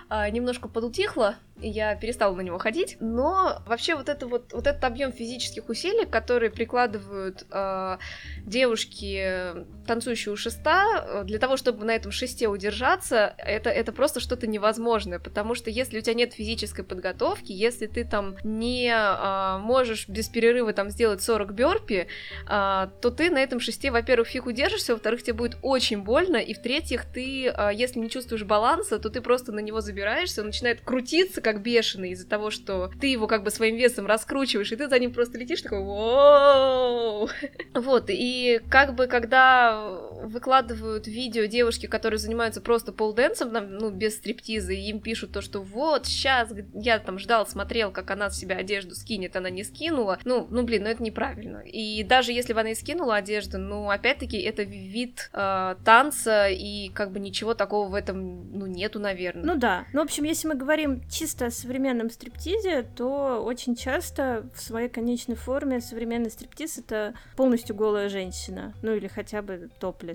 а, немножко подутихло, и я перестала на него ходить, но вообще вот, это вот, вот этот объем физических усилий усилий, которые прикладывают э, девушки, танцующие у шеста, для того, чтобы на этом шесте удержаться, это, это просто что-то невозможное, потому что если у тебя нет физической подготовки, если ты там не э, можешь без перерыва там сделать 40 бёрпи, э, то ты на этом шесте, во-первых, фиг удержишься, во-вторых, тебе будет очень больно, и в-третьих, ты, э, если не чувствуешь баланса, то ты просто на него забираешься, он начинает крутиться как бешеный из-за того, что ты его как бы своим весом раскручиваешь, и ты за ним просто летишь такой воу Вот, и как бы когда выкладывают видео девушки, которые занимаются просто полденсом, ну, без стриптиза, и им пишут то, что вот, сейчас я там ждал, смотрел, как она с себя одежду скинет, она не скинула, ну, ну, блин, ну это неправильно. И даже если бы она и скинула одежду, ну, опять-таки, это вид э, танца, и как бы ничего такого в этом, ну, нету, наверное. Ну да, ну, в общем, если мы говорим чисто о современном стриптизе, то очень часто в своей конечной форме современный стриптиз — это полностью голая женщина, ну, или хотя бы топлес.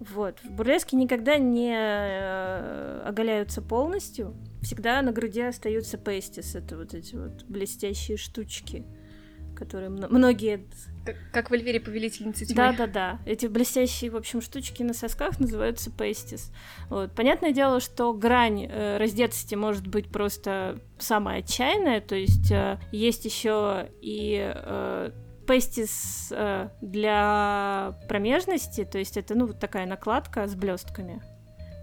Вот. В бурлеске никогда не э, оголяются полностью. Всегда на груди остаются пестис. Это вот эти вот блестящие штучки, которые многие... Как, как в Эльвире Повелительницы тьмы. Да-да-да. Эти блестящие, в общем, штучки на сосках называются пестис. Вот. Понятное дело, что грань э, раздетости может быть просто самая отчаянная. То есть э, есть еще и... Э, пестис э, для промежности, то есть это, ну, вот такая накладка с блестками,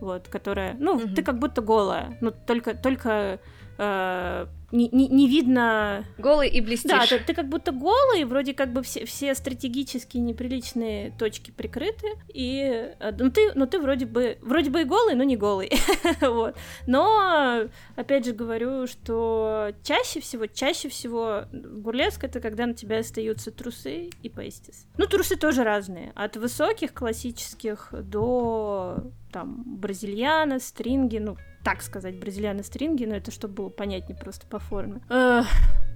вот, которая, ну, угу. ты как будто голая, но только, только э, не, не, не видно... Голый и блестишь. Да, ты, ты как будто голый, вроде как бы все, все стратегически неприличные точки прикрыты, и э, ну ты, ну ты вроде бы, вроде бы и голый, но не голый, вот. Но, опять же говорю, что чаще всего, чаще всего бурлеск это когда на тебя остаются трусы и пейстис. Ну, трусы тоже разные, от высоких классических до там бразильяна, стринги, ну, так сказать, бразильяны стринги, но это чтобы было понятнее просто по форме.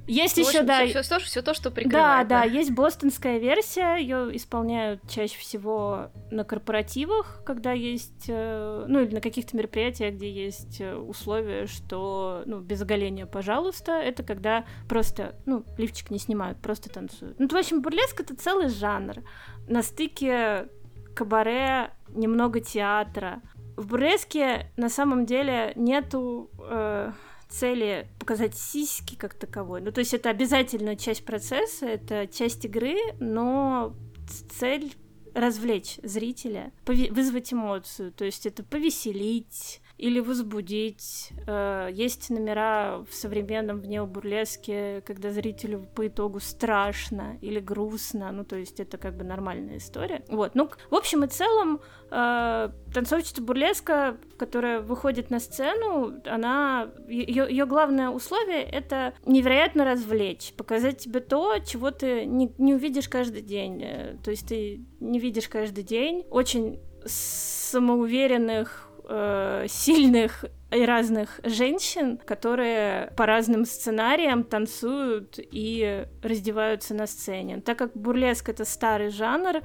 Есть еще, да. Все, все, все то, что прикрывает. Да, да, есть бостонская версия, ее исполняют чаще всего на корпоративах, когда есть, э, ну или на каких-то мероприятиях, где есть э, условия, что, ну, без оголения, пожалуйста, это когда просто, ну, лифчик не снимают, просто танцуют. Ну, в общем, бурлеск это целый жанр. На стыке кабаре, немного театра, в Буреске на самом деле нету э, цели показать сиськи как таковой. Ну, то есть это обязательная часть процесса, это часть игры, но цель развлечь зрителя, вызвать эмоцию, то есть это повеселить, или возбудить. Э, есть номера в современном в необурлеске, когда зрителю по итогу страшно или грустно, ну, то есть это как бы нормальная история. Вот, ну, в общем и целом, э, танцовщица бурлеска, которая выходит на сцену, она, ее, ее главное условие — это невероятно развлечь, показать тебе то, чего ты не, не увидишь каждый день, э, то есть ты не видишь каждый день, очень самоуверенных э, сильных и разных женщин, которые по разным сценариям танцуют и раздеваются на сцене. Так как бурлеск это старый жанр,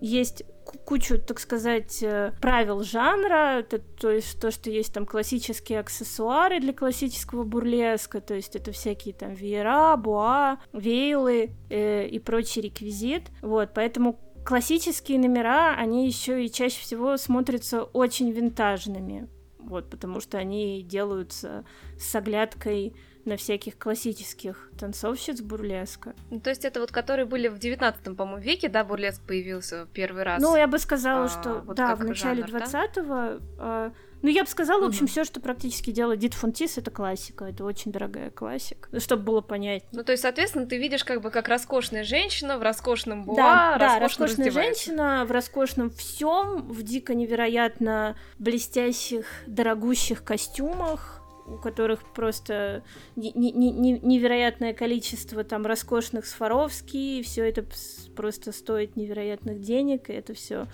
есть кучу, так сказать, э, правил жанра, это, то есть то, что есть там классические аксессуары для классического бурлеска, то есть это всякие там веера, буа, вейлы э, и прочий реквизит. Вот, поэтому классические номера, они еще и чаще всего смотрятся очень винтажными. Вот, потому что они делаются с оглядкой на всяких классических танцовщиц бурлеска. Ну, то есть это вот которые были в 19 по-моему, веке, да, бурлеск появился первый раз? Ну, я бы сказала, а, что вот да, в начале жанр, 20-го да? Ну, я бы сказала, в общем, все, что практически делает Дит Фунтис, это классика. Это очень дорогая классика. Ну, чтобы было понятнее. Ну, то есть, соответственно, ты видишь как бы как роскошная женщина в роскошном буа, да, да, роскошная женщина в роскошном всем, в дико невероятно блестящих, дорогущих костюмах, у которых просто не, не, не, невероятное количество там роскошных Сваровски, и все это просто стоит невероятных денег, и это все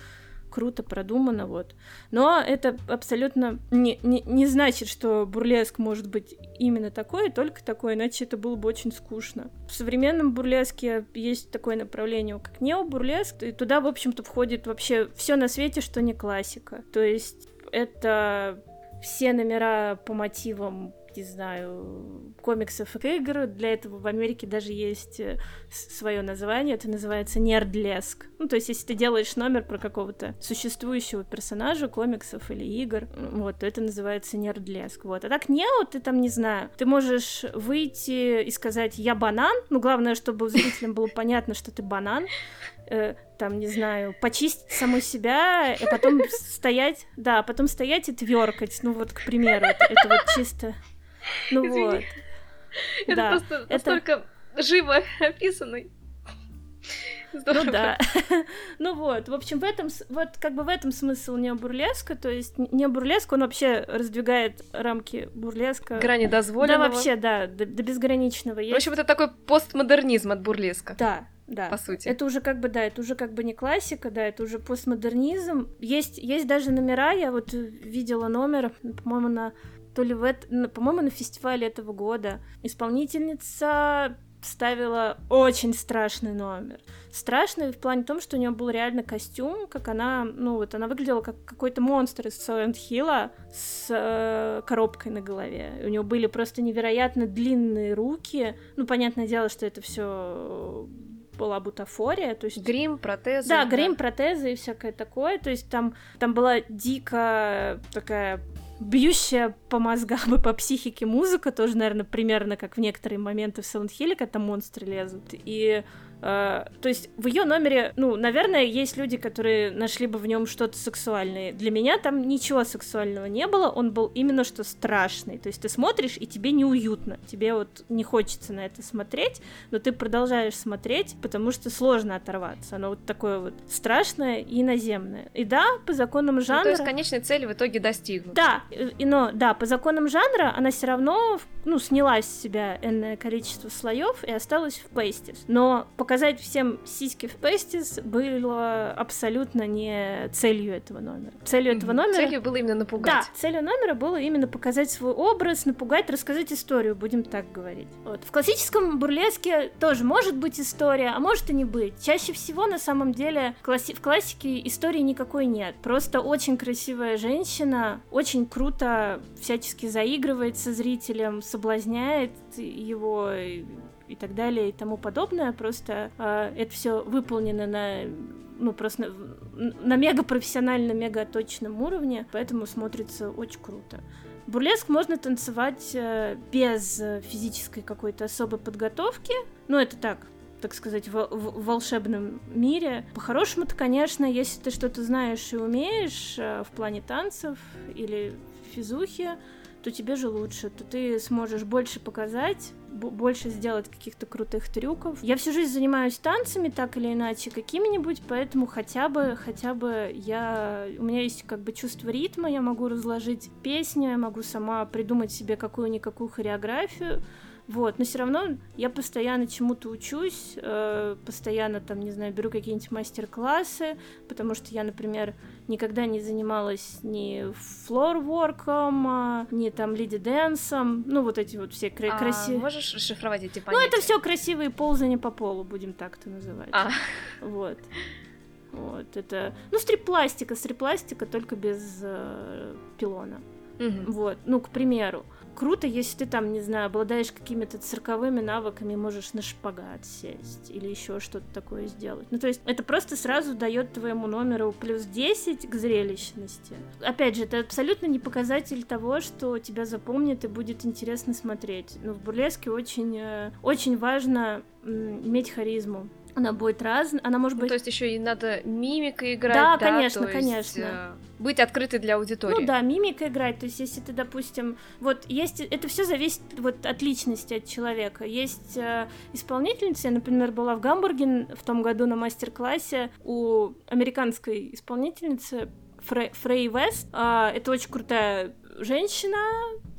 круто продумано, вот. Но это абсолютно не, не, не значит, что бурлеск может быть именно такой, только такой, иначе это было бы очень скучно. В современном бурлеске есть такое направление, как необурлеск, и туда, в общем-то, входит вообще все на свете, что не классика. То есть это все номера по мотивам не знаю, комиксов и игр. Для этого в Америке даже есть э, свое название, это называется нердлеск. Ну, то есть, если ты делаешь номер про какого-то существующего персонажа комиксов или игр, вот, то это называется нердлеск. Вот. А так нео, ты там, не знаю, ты можешь выйти и сказать «я банан», ну, главное, чтобы зрителям было понятно, что ты банан, э, там, не знаю, почистить саму себя, и потом стоять, да, потом стоять и тверкать, ну вот, к примеру, это, это вот чисто, ну вот. Это Да, просто это- настолько живо описано. Здорово. Ну да. ну вот, в общем, в этом, вот как бы в этом смысл необурлеска, то есть необурлеск, он вообще раздвигает рамки бурлеска. Грани Да, дозволенного. вообще, да, до, до безграничного. В Есть... общем, это такой постмодернизм от бурлеска, Да, да. по сути. Это уже как бы, да, это уже как бы не классика, да, это уже постмодернизм. Есть, есть даже номера, я вот видела номер, по-моему, на то ли в эт- на- по-моему, на фестивале этого года. Исполнительница ставила очень страшный номер. Страшный в плане том, что у нее был реально костюм, как она, ну вот, она выглядела как какой-то монстр из Silent Hill с э, коробкой на голове. У нее были просто невероятно длинные руки. Ну, понятное дело, что это все была бутафория, то есть Грим, протезы. да, грим, протезы и всякое такое. То есть там, там была дико такая бьющая по мозгам и по психике музыка, тоже, наверное, примерно как в некоторые моменты в Silent Hill, когда монстры лезут. И э, то есть в ее номере, ну, наверное, есть люди, которые нашли бы в нем что-то сексуальное. Для меня там ничего сексуального не было, он был именно что страшный. То есть ты смотришь, и тебе неуютно, тебе вот не хочется на это смотреть, но ты продолжаешь смотреть, потому что сложно оторваться. Оно вот такое вот страшное и иноземное. И да, по законам Ну, жанра... то есть конечной цели в итоге достигнут. Да, э, и- но да, по законам жанра она все равно ну, сняла с себя энное количество слоев и осталась в пейстис. Но показать всем сиськи в пейстис было абсолютно не целью этого номера. Целью этого номера... Целью было именно напугать. Да, целью номера было именно показать свой образ, напугать, рассказать историю, будем так говорить. Вот. В классическом бурлеске тоже может быть история, а может и не быть. Чаще всего, на самом деле, класси- в классике истории никакой нет. Просто очень красивая женщина, очень круто всячески заигрывает со зрителем, соблазняет его и, так далее и тому подобное. Просто э, это все выполнено на ну, просто на, на мега профессиональном, мега точном уровне, поэтому смотрится очень круто. Бурлеск можно танцевать э, без физической какой-то особой подготовки. Ну, это так, так сказать, в, в- волшебном мире. По-хорошему-то, конечно, если ты что-то знаешь и умеешь э, в плане танцев или физухи, то тебе же лучше, то ты сможешь больше показать, больше сделать каких-то крутых трюков. Я всю жизнь занимаюсь танцами, так или иначе, какими-нибудь, поэтому хотя бы, хотя бы я... У меня есть как бы чувство ритма, я могу разложить песню, я могу сама придумать себе какую-никакую хореографию, вот, но все равно я постоянно чему-то учусь, э, постоянно там, не знаю, беру какие-нибудь мастер-классы, потому что я, например, никогда не занималась ни флорворком, а, ни там лиди-дэнсом, ну вот эти вот все кра- А красивые... можешь расшифровать эти Ну, понятия? это все красивые ползания по полу, будем так это называть. А, Вот. Вот, это... Ну, стрип-пластика, стрип-пластика, только без э, пилона. мгм. Вот, ну, к примеру. Круто, если ты там, не знаю, обладаешь какими-то цирковыми навыками, можешь на шпагат сесть или еще что-то такое сделать. Ну, то есть это просто сразу дает твоему номеру плюс 10 к зрелищности. Опять же, это абсолютно не показатель того, что тебя запомнит и будет интересно смотреть. Но в бурлеске очень, э, очень важно иметь харизму. Она будет разная, она может Ну, быть... то есть еще и надо мимикой играть, Да, да, конечно, то есть, конечно. э, быть открытой для аудитории. Ну да, мимика играть. То есть, если ты, допустим, вот есть, это все зависит вот от личности, от человека. Есть э, исполнительница, я, например, была в Гамбурге в том году на мастер-классе у американской исполнительницы Фре- Фрей Вест. А, это очень крутая женщина.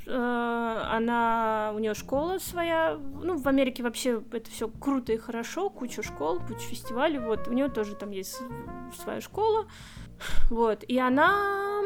Э, Она у нее школа своя. Ну, в Америке вообще это все круто и хорошо, куча школ, куча фестивалей. Вот у нее тоже там есть своя школа. Вот, и она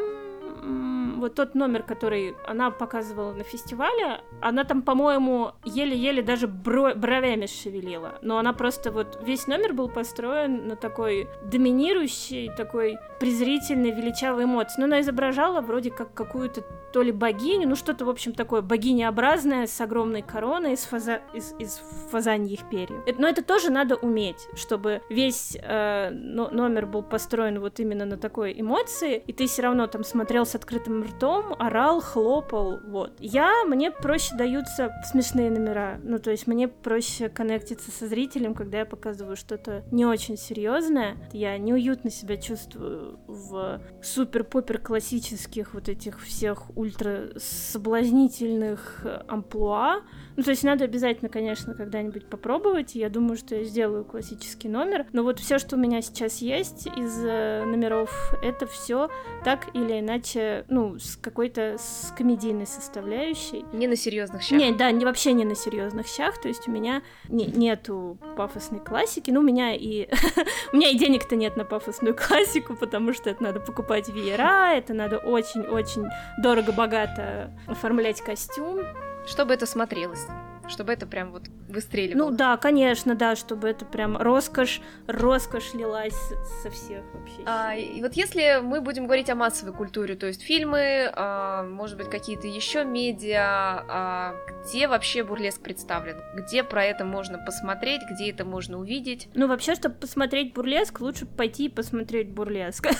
вот тот номер, который она показывала на фестивале, она там, по-моему, еле-еле даже бро- бровями шевелила. Но она просто вот весь номер был построен на такой доминирующей, такой презрительной, величавой эмоции. Но она изображала вроде как какую-то то ли богиню, ну что-то, в общем, такое богинеобразное с огромной короной из, фаза... из, из фазаньих перьев. Но это тоже надо уметь, чтобы весь э, номер был построен вот именно на такой эмоции, и ты все равно там смотрел с открытым ртом, орал, хлопал, вот. Я, мне проще даются смешные номера, ну то есть мне проще коннектиться со зрителем, когда я показываю что-то не очень серьезное. Я неуютно себя чувствую в супер-пупер классических вот этих всех ультра соблазнительных амплуа. Ну, то есть надо обязательно, конечно, когда-нибудь попробовать. Я думаю, что я сделаю классический номер. Но вот все, что у меня сейчас есть из э, номеров, это все так или иначе, ну, с какой-то с комедийной составляющей. Не на серьезных щах. Нет, да, не, вообще не на серьезных щах. То есть у меня не, нету пафосной классики. Ну, у меня и у меня и денег-то нет на пафосную классику, потому что это надо покупать веера, это надо очень-очень дорого-богато оформлять костюм. Чтобы это смотрелось чтобы это прям вот выстреливало. Ну да, конечно, да, чтобы это прям роскошь, роскошь лилась со всех вообще. А, и вот если мы будем говорить о массовой культуре, то есть фильмы, а, может быть, какие-то еще медиа, а, где вообще бурлеск представлен? Где про это можно посмотреть, где это можно увидеть? Ну, вообще, чтобы посмотреть бурлеск, лучше пойти и посмотреть бурлеск.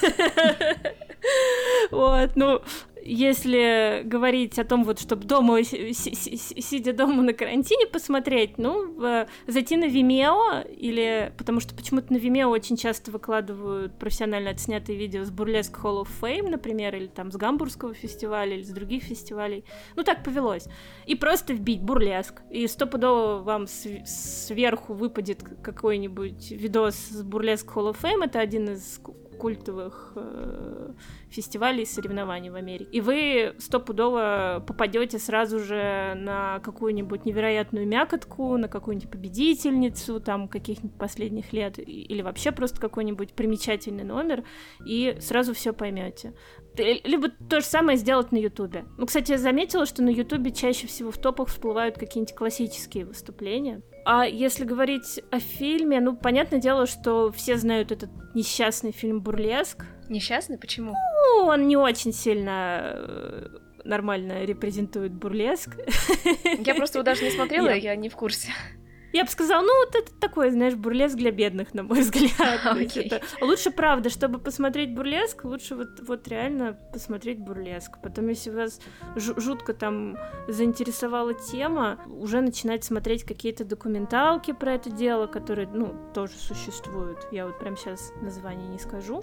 Вот, ну, если говорить о том, вот, чтобы дома, сидя дома на карантине посмотреть, ну, зайти на Vimeo, или, потому что почему-то на Vimeo очень часто выкладывают профессионально отснятые видео с Бурлеск Hall of Fame, например, или там с Гамбургского фестиваля, или с других фестивалей. Ну, так повелось. И просто вбить Бурлеск, и стопудово вам сверху выпадет какой-нибудь видос с Бурлеск Hall of Fame, это один из культовых э, фестивалей и соревнований в Америке. И вы стопудово попадете сразу же на какую-нибудь невероятную мякотку, на какую-нибудь победительницу там каких-нибудь последних лет, или вообще просто какой-нибудь примечательный номер, и сразу все поймете. Либо то же самое сделать на Ютубе. Ну, кстати, я заметила, что на Ютубе чаще всего в топах всплывают какие-нибудь классические выступления. А если говорить о фильме, ну, понятное дело, что все знают этот несчастный фильм «Бурлеск». Несчастный? Почему? Ну, он не очень сильно э, нормально репрезентует бурлеск. Я просто его даже не смотрела, я не в курсе. Я бы сказала, ну, вот это такой, знаешь, бурлеск для бедных, на мой взгляд. Okay. Это... Лучше, правда, чтобы посмотреть бурлеск, лучше вот, вот реально посмотреть бурлеск. Потом, если вас жутко там заинтересовала тема, уже начинать смотреть какие-то документалки про это дело, которые, ну, тоже существуют. Я вот прям сейчас название не скажу.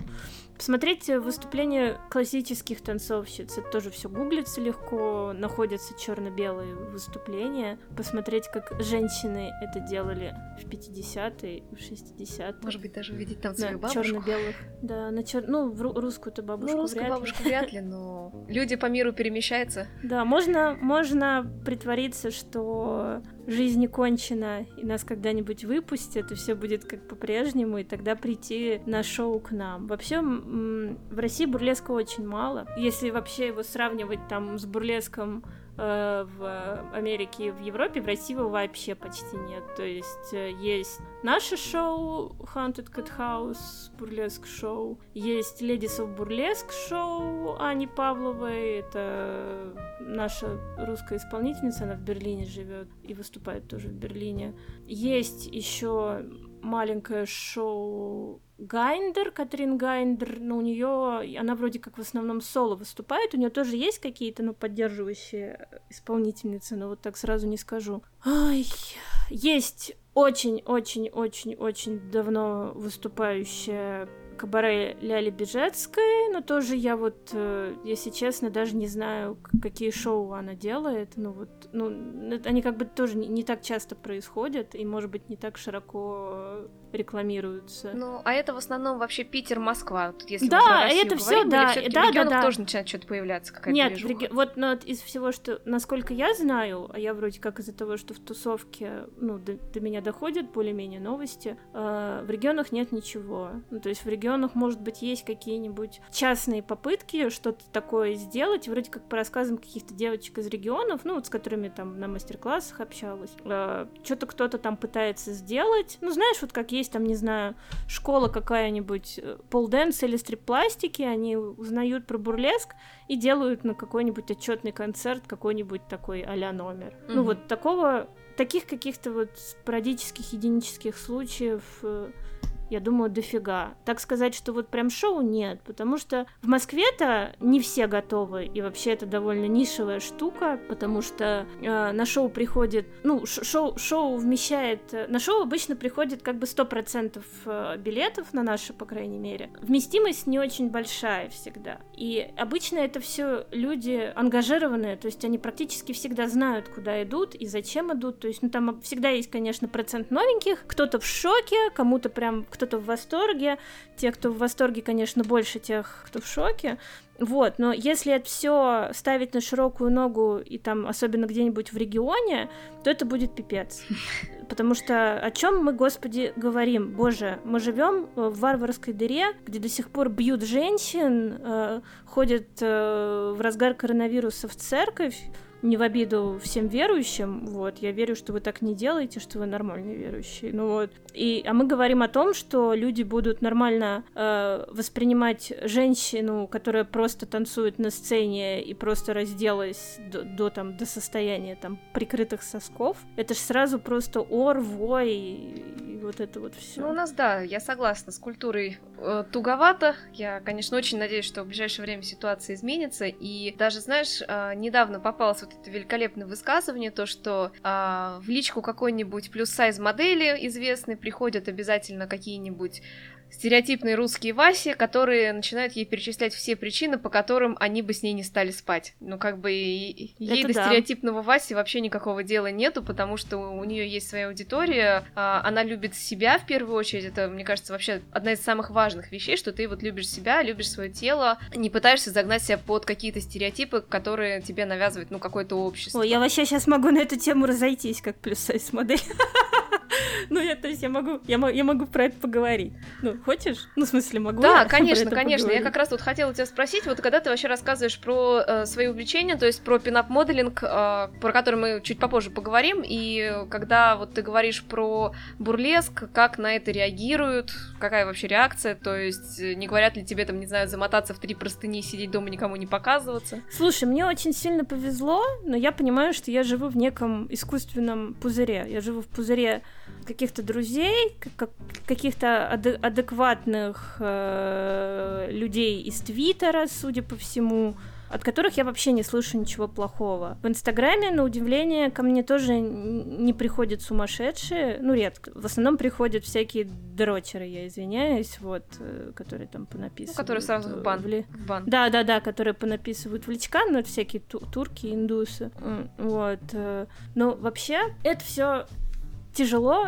Посмотреть выступления классических танцовщиц. Это тоже все гуглится легко, находятся черно-белые выступления. Посмотреть, как женщины это делали в 50-е, в 60-е. Может быть, даже увидеть там свою да, бабушку. черно-белых. Да, на чер... ну, в русскую-то бабушку ну, русскую вряд бабушку ли. вряд ли, но люди по миру перемещаются. Да, можно, можно притвориться, что жизнь не кончена, и нас когда-нибудь выпустят, и все будет как по-прежнему, и тогда прийти на шоу к нам. Вообще, в России бурлеска очень мало. Если вообще его сравнивать там с бурлеском в Америке и в Европе, в России его вообще почти нет. То есть э, есть наше шоу Haunted Cat House, бурлеск шоу, есть Ladies of Burlesque шоу Ани Павловой, это наша русская исполнительница, она в Берлине живет и выступает тоже в Берлине. Есть еще маленькое шоу Гайндер, Катрин Гайндер, но у нее, она вроде как в основном соло выступает, у нее тоже есть какие-то, ну, поддерживающие исполнительницы, но вот так сразу не скажу. Ай, есть очень-очень-очень-очень давно выступающая кабаре Ляли Бежецкой, но тоже я вот, э, если честно, даже не знаю, какие шоу она делает. Ну вот, ну, они как бы тоже не так часто происходят и, может быть, не так широко рекламируются. Ну, а это в основном вообще Питер, Москва. Тут, если да, это все, да, да, да, да. тоже начинает что-то появляться, какая-то Нет, реги... вот но вот из всего, что, насколько я знаю, а я вроде как из-за того, что в тусовке, ну, до, до меня доходят более-менее новости, э, в регионах нет ничего. Ну, то есть в регионах регионах, может быть, есть какие-нибудь частные попытки что-то такое сделать, вроде как по рассказам каких-то девочек из регионов, ну, вот с которыми там на мастер-классах общалась, э, что-то кто-то там пытается сделать, ну, знаешь, вот как есть там, не знаю, школа какая-нибудь, э, полденс или стрип-пластики, они узнают про бурлеск и делают на какой-нибудь отчетный концерт какой-нибудь такой а-ля номер. Mm-hmm. Ну, вот такого таких каких-то вот спорадических, единических случаев э, я думаю, дофига. Так сказать, что вот прям шоу нет, потому что в Москве-то не все готовы, и вообще это довольно нишевая штука, потому что э, на шоу приходит, ну, шоу, шоу вмещает, э, на шоу обычно приходит как бы 100% э, билетов, на наши, по крайней мере. Вместимость не очень большая всегда, и обычно это все люди ангажированные, то есть они практически всегда знают, куда идут и зачем идут, то есть, ну, там всегда есть, конечно, процент новеньких, кто-то в шоке, кому-то прям кто-то в восторге. Те, кто в восторге, конечно, больше тех, кто в шоке. Вот, но если это все ставить на широкую ногу и там, особенно где-нибудь в регионе, то это будет пипец. Потому что о чем мы, Господи, говорим? Боже, мы живем в варварской дыре, где до сих пор бьют женщин, э, ходят э, в разгар коронавируса в церковь, не в обиду всем верующим, вот, я верю, что вы так не делаете, что вы нормальные верующие, ну вот. И, а мы говорим о том, что люди будут нормально э, воспринимать женщину, которая просто танцует на сцене и просто разделась до, до там, до состояния там прикрытых сосков. Это ж сразу просто ор, вой и, и вот это вот все. Ну, у нас, да, я согласна, с культурой э, туговато. Я, конечно, очень надеюсь, что в ближайшее время ситуация изменится. И даже, знаешь, э, недавно попалась вот это великолепное высказывание, то, что а, в личку какой-нибудь плюс-сайз модели известной приходят обязательно какие-нибудь стереотипные русские Васи, которые начинают ей перечислять все причины, по которым они бы с ней не стали спать. Ну, как бы ей Это до да. стереотипного Васи вообще никакого дела нету, потому что у нее есть своя аудитория, а, она любит себя в первую очередь. Это, мне кажется, вообще одна из самых важных вещей, что ты вот любишь себя, любишь свое тело, не пытаешься загнать себя под какие-то стереотипы, которые тебе навязывает, ну, какое-то общество. Ой, я вообще сейчас могу на эту тему разойтись, как плюс-сайз модель. Ну, я, то есть я могу, я, я могу про это поговорить. Ну, хочешь? Ну, в смысле, могу Да, конечно, конечно. Поговорить? Я как раз вот хотела тебя спросить, вот когда ты вообще рассказываешь про э, свои увлечения, то есть про пинап-моделинг, э, про который мы чуть попозже поговорим, и когда вот ты говоришь про бурлеск, как на это реагируют, какая вообще реакция, то есть э, не говорят ли тебе там, не знаю, замотаться в три простыни, сидеть дома, никому не показываться? Слушай, мне очень сильно повезло, но я понимаю, что я живу в неком искусственном пузыре. Я живу в пузыре каких-то друзей, как, каких-то ад- адекватных э, людей из Твиттера, судя по всему, от которых я вообще не слышу ничего плохого. В Инстаграме, на удивление, ко мне тоже не приходят сумасшедшие, ну, редко. В основном приходят всякие дрочеры, я извиняюсь, вот, э, которые там понаписывают. Ну, которые сразу в бан. В бан. Да, да, да, которые понаписывают в личка, ну, всякие ту- турки, индусы. Вот. Э. Но вообще, это все тяжело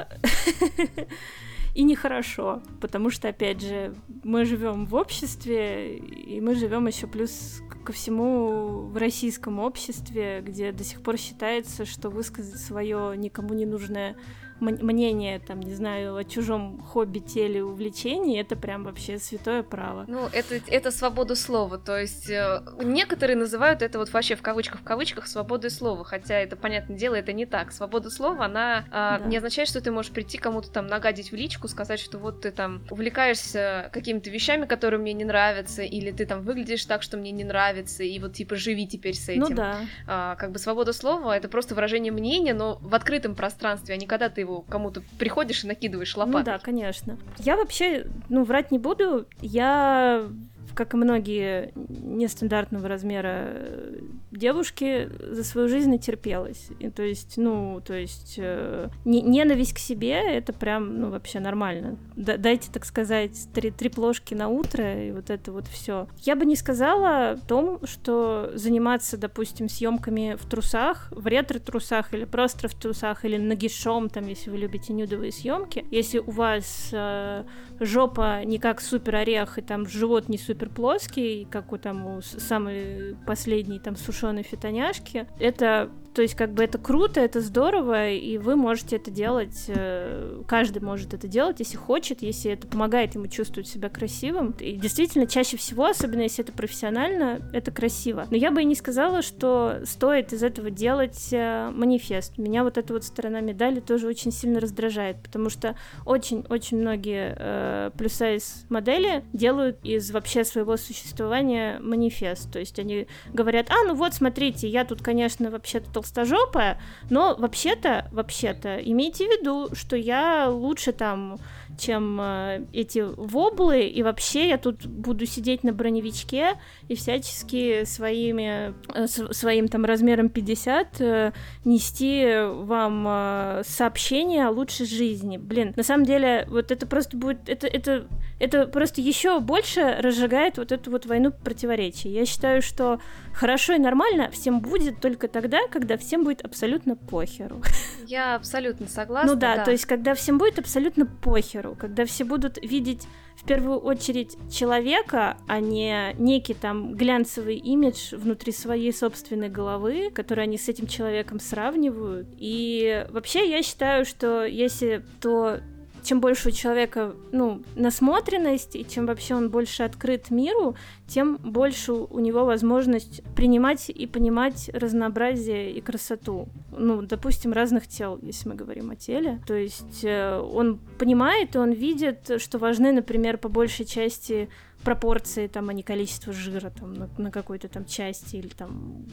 и нехорошо, потому что, опять же, мы живем в обществе, и мы живем еще плюс ко всему в российском обществе, где до сих пор считается, что высказать свое никому не нужное мнение, там, не знаю, о чужом хобби, теле, увлечении, это прям вообще святое право. Ну, это, это свобода слова, то есть э, некоторые называют это вот вообще в кавычках, в кавычках свободой слова, хотя это, понятное дело, это не так. Свобода слова, она э, да. не означает, что ты можешь прийти кому-то там нагадить в личку, сказать, что вот ты там увлекаешься какими-то вещами, которые мне не нравятся, или ты там выглядишь так, что мне не нравится, и вот типа живи теперь с ну этим. Ну да. А, как бы свобода слова это просто выражение мнения, но в открытом пространстве, а не когда ты его кому-то приходишь и накидываешь лопатой. Ну да, конечно. Я вообще, ну, врать не буду. Я как и многие нестандартного размера э, девушки, за свою жизнь натерпелась. И, то есть, ну, то есть, э, не, ненависть к себе — это прям, ну, вообще нормально. Д дайте, так сказать, три, три плошки на утро, и вот это вот все. Я бы не сказала о том, что заниматься, допустим, съемками в трусах, в ретро-трусах или просто в трусах, или нагишом, там, если вы любите нюдовые съемки, если у вас э, жопа не как супер орех, и там живот не супер плоский, как у там у самой последней там сушеной фитоняшки, это То есть, как бы это круто, это здорово, и вы можете это делать, э, каждый может это делать, если хочет, если это помогает ему чувствовать себя красивым. И действительно, чаще всего, особенно если это профессионально, это красиво. Но я бы и не сказала, что стоит из этого делать э, манифест. Меня вот эта вот сторона медали тоже очень сильно раздражает, потому что очень-очень многие э, плюс-сайз модели делают из вообще своего существования манифест. То есть они говорят, а, ну вот, смотрите, я тут, конечно, вообще-то толстожопая, но вообще-то, вообще-то, имейте в виду, что я лучше там чем э, эти воблы, и вообще я тут буду сидеть на броневичке и всячески своими, э, своим там размером 50 э, нести вам сообщение о лучшей жизни. Блин, на самом деле, вот это просто будет, это, это, это просто еще больше разжигает вот эту вот войну противоречий. Я считаю, что хорошо и нормально всем будет только тогда, когда всем будет абсолютно похеру. Я абсолютно согласна. Ну да, да. то есть когда всем будет абсолютно похеру, когда все будут видеть в первую очередь человека, а не некий там глянцевый имидж внутри своей собственной головы, который они с этим человеком сравнивают. И вообще я считаю, что если то чем больше у человека, ну, насмотренность, и чем вообще он больше открыт миру, тем больше у него возможность принимать и понимать разнообразие и красоту. Ну, допустим, разных тел, если мы говорим о теле. То есть э, он понимает и он видит, что важны, например, по большей части пропорции, там, а не количество жира там, на, на какой-то там части или там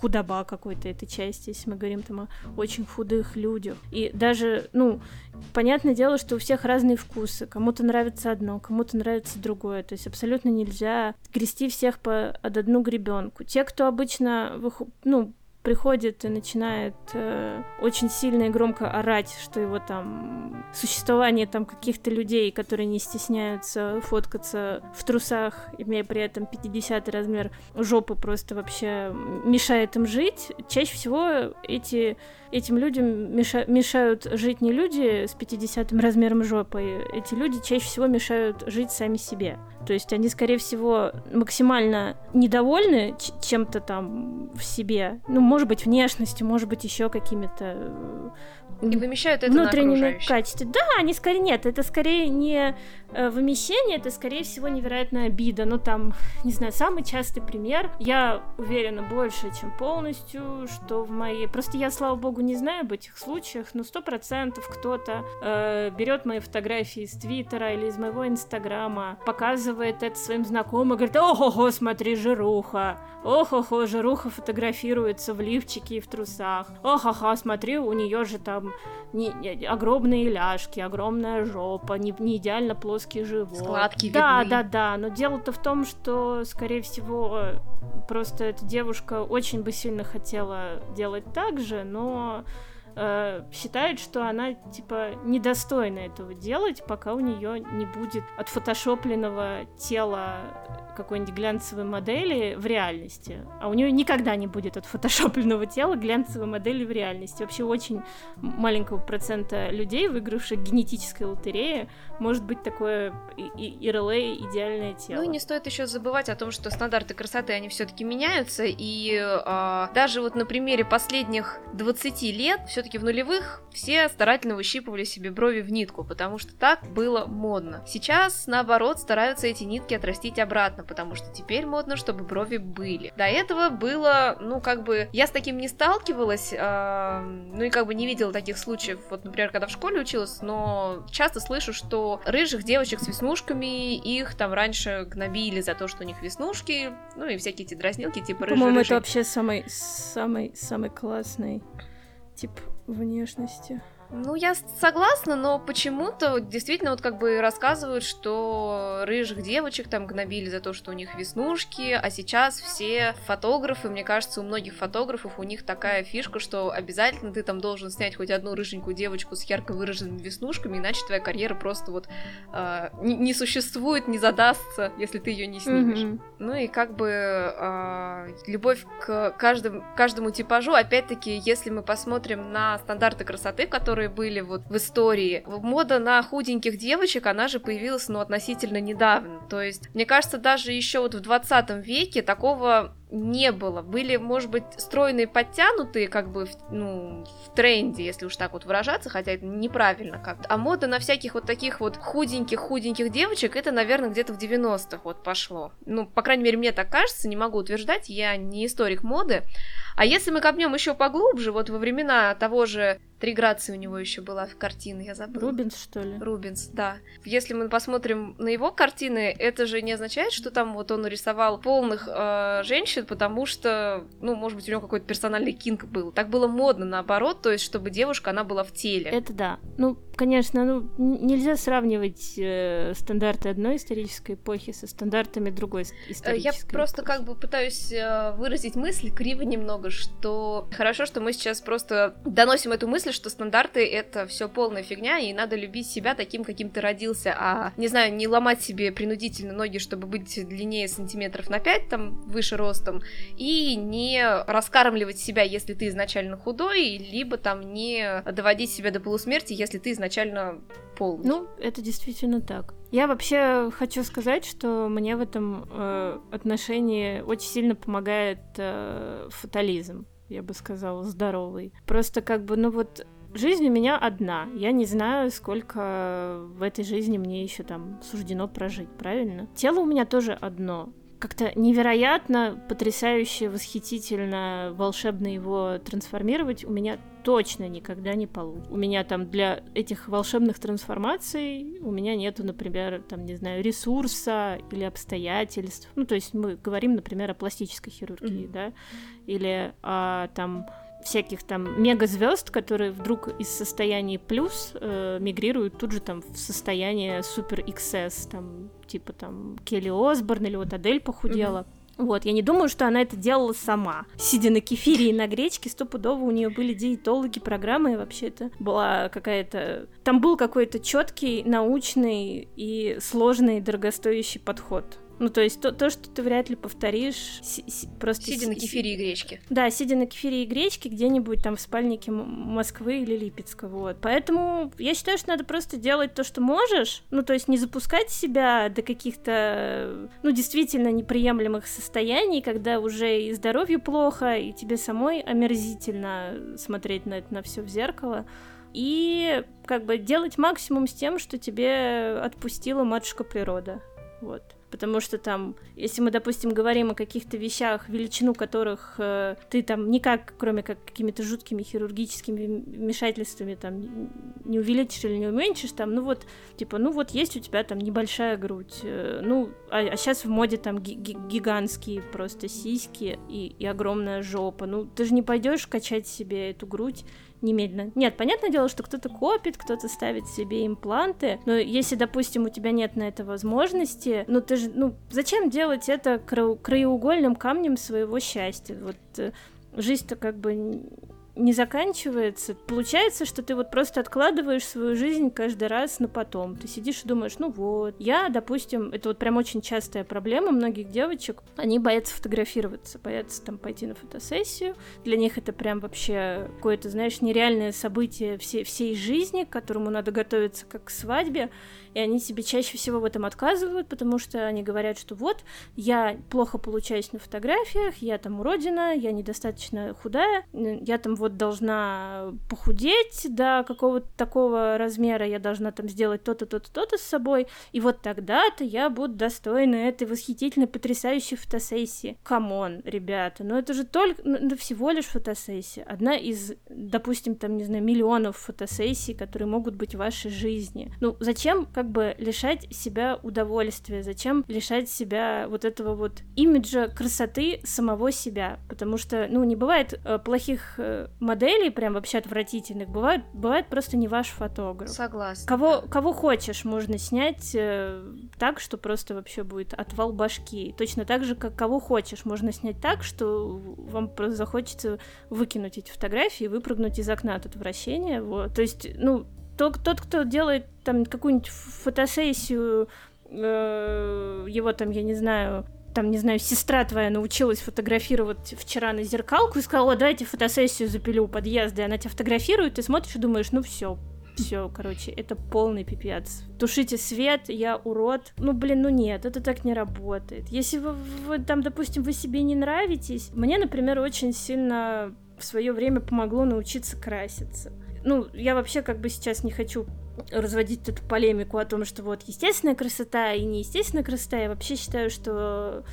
худоба какой-то этой части, если мы говорим там о очень худых людях. И даже, ну, понятное дело, что у всех разные вкусы. Кому-то нравится одно, кому-то нравится другое. То есть абсолютно нельзя грести всех по под одну гребенку. Те, кто обычно, ну, приходит и начинает э, очень сильно и громко орать, что его там существование там каких-то людей, которые не стесняются фоткаться в трусах, имея при этом 50 размер жопы, просто вообще мешает им жить. Чаще всего эти этим людям меша мешают жить не люди с 50 размером жопы, эти люди чаще всего мешают жить сами себе. То есть они, скорее всего, максимально недовольны чем-то там в себе. Ну, может быть, внешностью, может быть, еще какими-то э, и вымещают это внутренними качествами. Да, они скорее нет, это скорее не э, вымещение, это скорее всего невероятная обида. Ну там, не знаю, самый частый пример. Я уверена больше, чем полностью, что в моей. Просто я, слава богу, не знаю об этих случаях, но сто процентов кто-то э, берет мои фотографии из Твиттера или из моего Инстаграма, показывает это своим знакомым, говорит: ого-го, смотри, жируха, ого-го, жируха фотографируется в лифчике и в трусах, ого-го, смотри, у нее же там не, не, огромные ляжки, огромная жопа, не, не идеально плоский живот. Складки Да, видны. да, да, но дело-то в том, что, скорее всего, просто эта девушка очень бы сильно хотела делать так же, но э, считает, что она типа недостойна этого делать, пока у нее не будет отфотошопленного тела какой-нибудь глянцевой модели в реальности. А у нее никогда не будет отфотошопленного тела глянцевой модели в реальности. Вообще очень маленького процента людей, выигравших генетической лотереи, может быть такое ИРЛА идеальное тело. Ну и не стоит еще забывать о том, что стандарты красоты, они все-таки меняются, и э, даже вот на примере последних 20 лет, все-таки в нулевых, все старательно выщипывали себе брови в нитку, потому что так было модно. Сейчас, наоборот, стараются эти нитки отрастить обратно, потому что теперь модно, чтобы брови были. До этого было, ну, как бы, я с таким не сталкивалась, э, ну и как бы не видела таких случаев, вот, например, когда в школе училась, но часто слышу, что рыжих девочек с веснушками, их там раньше гнобили за то, что у них веснушки, ну и всякие эти дразнилки, типа рыжий По-моему, это вообще самый, самый, самый классный тип внешности. Ну, я согласна, но почему-то действительно вот как бы рассказывают, что рыжих девочек там гнобили за то, что у них веснушки, а сейчас все фотографы, мне кажется, у многих фотографов у них такая фишка, что обязательно ты там должен снять хоть одну рыженькую девочку с ярко выраженными веснушками, иначе твоя карьера просто вот э, не, не существует, не задастся, если ты ее не снимешь. Mm-hmm. Ну и как бы э, любовь к каждому, каждому типажу, опять-таки, если мы посмотрим на стандарты красоты, которые которые были вот в истории. Мода на худеньких девочек, она же появилась, ну, относительно недавно. То есть, мне кажется, даже еще вот в 20 веке такого не было. Были, может быть, стройные, подтянутые, как бы, ну, в тренде, если уж так вот выражаться, хотя это неправильно как-то. А мода на всяких вот таких вот худеньких-худеньких девочек, это, наверное, где-то в 90-х вот пошло. Ну, по крайней мере, мне так кажется, не могу утверждать, я не историк моды. А если мы копнем еще поглубже, вот во времена того же Три грации у него еще была в картине, я забыла. Рубинс, что ли? Рубинс, да. Если мы посмотрим на его картины, это же не означает, что там вот он рисовал полных э, женщин, потому что, ну, может быть, у него какой-то персональный кинг был. Так было модно, наоборот, то есть, чтобы девушка, она была в теле. Это да. Ну, конечно, ну, нельзя сравнивать э, стандарты одной исторической эпохи со стандартами другой исторической Я просто эпохи. как бы пытаюсь э, выразить мысль криво немного, что хорошо, что мы сейчас просто доносим эту мысль, что стандарты это все полная фигня, и надо любить себя таким, каким ты родился, а, не знаю, не ломать себе принудительно ноги, чтобы быть длиннее сантиметров на 5, там, выше ростом, и не раскармливать себя, если ты изначально худой, либо там не доводить себя до полусмерти, если ты изначально полный. Ну, это действительно так. Я вообще хочу сказать, что мне в этом э, отношении очень сильно помогает э, фатализм я бы сказала, здоровый. Просто как бы, ну вот Жизнь у меня одна. Я не знаю, сколько в этой жизни мне еще там суждено прожить, правильно? Тело у меня тоже одно. Как-то невероятно, потрясающе, восхитительно, волшебно его трансформировать у меня точно никогда не получится. У меня там для этих волшебных трансформаций у меня нету, например, там, не знаю, ресурса или обстоятельств. Ну, то есть мы говорим, например, о пластической хирургии, mm-hmm. да, или о там всяких там мегазвезд, которые вдруг из состояния плюс э, мигрируют тут же там в состояние супер XS, там типа там Келли Осборн или вот Адель похудела. Mm-hmm. Вот, я не думаю, что она это делала сама. Сидя на кефире и на гречке, стопудово у нее были диетологи, программы, и вообще это была какая-то... Там был какой-то четкий, научный и сложный, дорогостоящий подход. Ну, то есть то, то что ты вряд ли повторишь си- си- просто... Сидя на кефире и гречке. Да, сидя на кефире и гречке где-нибудь там в спальнике Москвы или Липецка, вот. Поэтому я считаю, что надо просто делать то, что можешь, ну, то есть не запускать себя до каких-то, ну, действительно неприемлемых состояний, когда уже и здоровью плохо, и тебе самой омерзительно смотреть на это на все в зеркало и как бы делать максимум с тем, что тебе отпустила матушка природа. Вот потому что там, если мы, допустим, говорим о каких-то вещах, величину которых э, ты там никак, кроме как какими-то жуткими хирургическими вмешательствами там не увеличишь или не уменьшишь, там, ну вот, типа, ну вот есть у тебя там небольшая грудь, э, ну, а, а сейчас в моде там ги- гигантские просто сиськи и, и огромная жопа, ну, ты же не пойдешь качать себе эту грудь немедленно. Нет, понятное дело, что кто-то копит, кто-то ставит себе импланты, но если, допустим, у тебя нет на это возможности, ну ты же, ну зачем делать это кра- краеугольным камнем своего счастья? Вот э, жизнь-то как бы не заканчивается. Получается, что ты вот просто откладываешь свою жизнь каждый раз на потом. Ты сидишь и думаешь, ну вот. Я, допустим, это вот прям очень частая проблема многих девочек. Они боятся фотографироваться, боятся там пойти на фотосессию. Для них это прям вообще какое-то, знаешь, нереальное событие всей, всей жизни, к которому надо готовиться как к свадьбе и они себе чаще всего в этом отказывают, потому что они говорят, что вот, я плохо получаюсь на фотографиях, я там уродина, я недостаточно худая, я там вот должна похудеть до какого-то такого размера, я должна там сделать то-то, то-то, то-то с собой, и вот тогда-то я буду достойна этой восхитительной, потрясающей фотосессии. Come on, ребята, ну это же только, ну, ну, всего лишь фотосессия. Одна из, допустим, там, не знаю, миллионов фотосессий, которые могут быть в вашей жизни. Ну, зачем, как бы лишать себя удовольствия, зачем лишать себя вот этого вот имиджа красоты самого себя, потому что, ну, не бывает э, плохих э, моделей, прям вообще отвратительных, бывает, бывает просто не ваш фотограф. Согласна. Кого, да. кого хочешь можно снять э, так, что просто вообще будет отвал башки. Точно так же, как кого хочешь можно снять так, что вам просто захочется выкинуть эти фотографии и выпрыгнуть из окна от отвращения. Вот. То есть, ну, тот, кто делает там какую-нибудь фотосессию, э, его там, я не знаю, там, не знаю, сестра твоя научилась фотографировать вчера на зеркалку и сказала, давайте фотосессию запилю у подъезда, и она тебя фотографирует, ты смотришь и думаешь, ну все, Все, короче, это полный пипец. Тушите свет, я урод. Ну, блин, ну нет, это так не работает. Если вы, вы там, допустим, вы себе не нравитесь, мне, например, очень сильно в свое время помогло научиться краситься. Ну, я вообще как бы сейчас не хочу разводить эту полемику о том, что вот естественная красота и неестественная красота. Я вообще считаю, что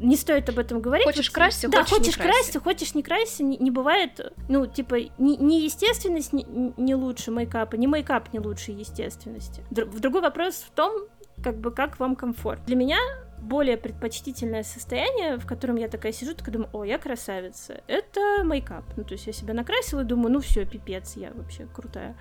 не стоит об этом говорить. Хочешь вот, красься, да, хочешь, хочешь не красься, хочешь не красься, не, не бывает, ну, типа, не, не естественность не, не лучше мейкапа, не мейкап не лучше естественности. Др- другой вопрос в том, как бы, как вам комфорт. Для меня более предпочтительное состояние, в котором я такая сижу, такая думаю, о, я красавица, это мейкап. Ну, то есть я себя накрасила и думаю, ну все, пипец, я вообще крутая.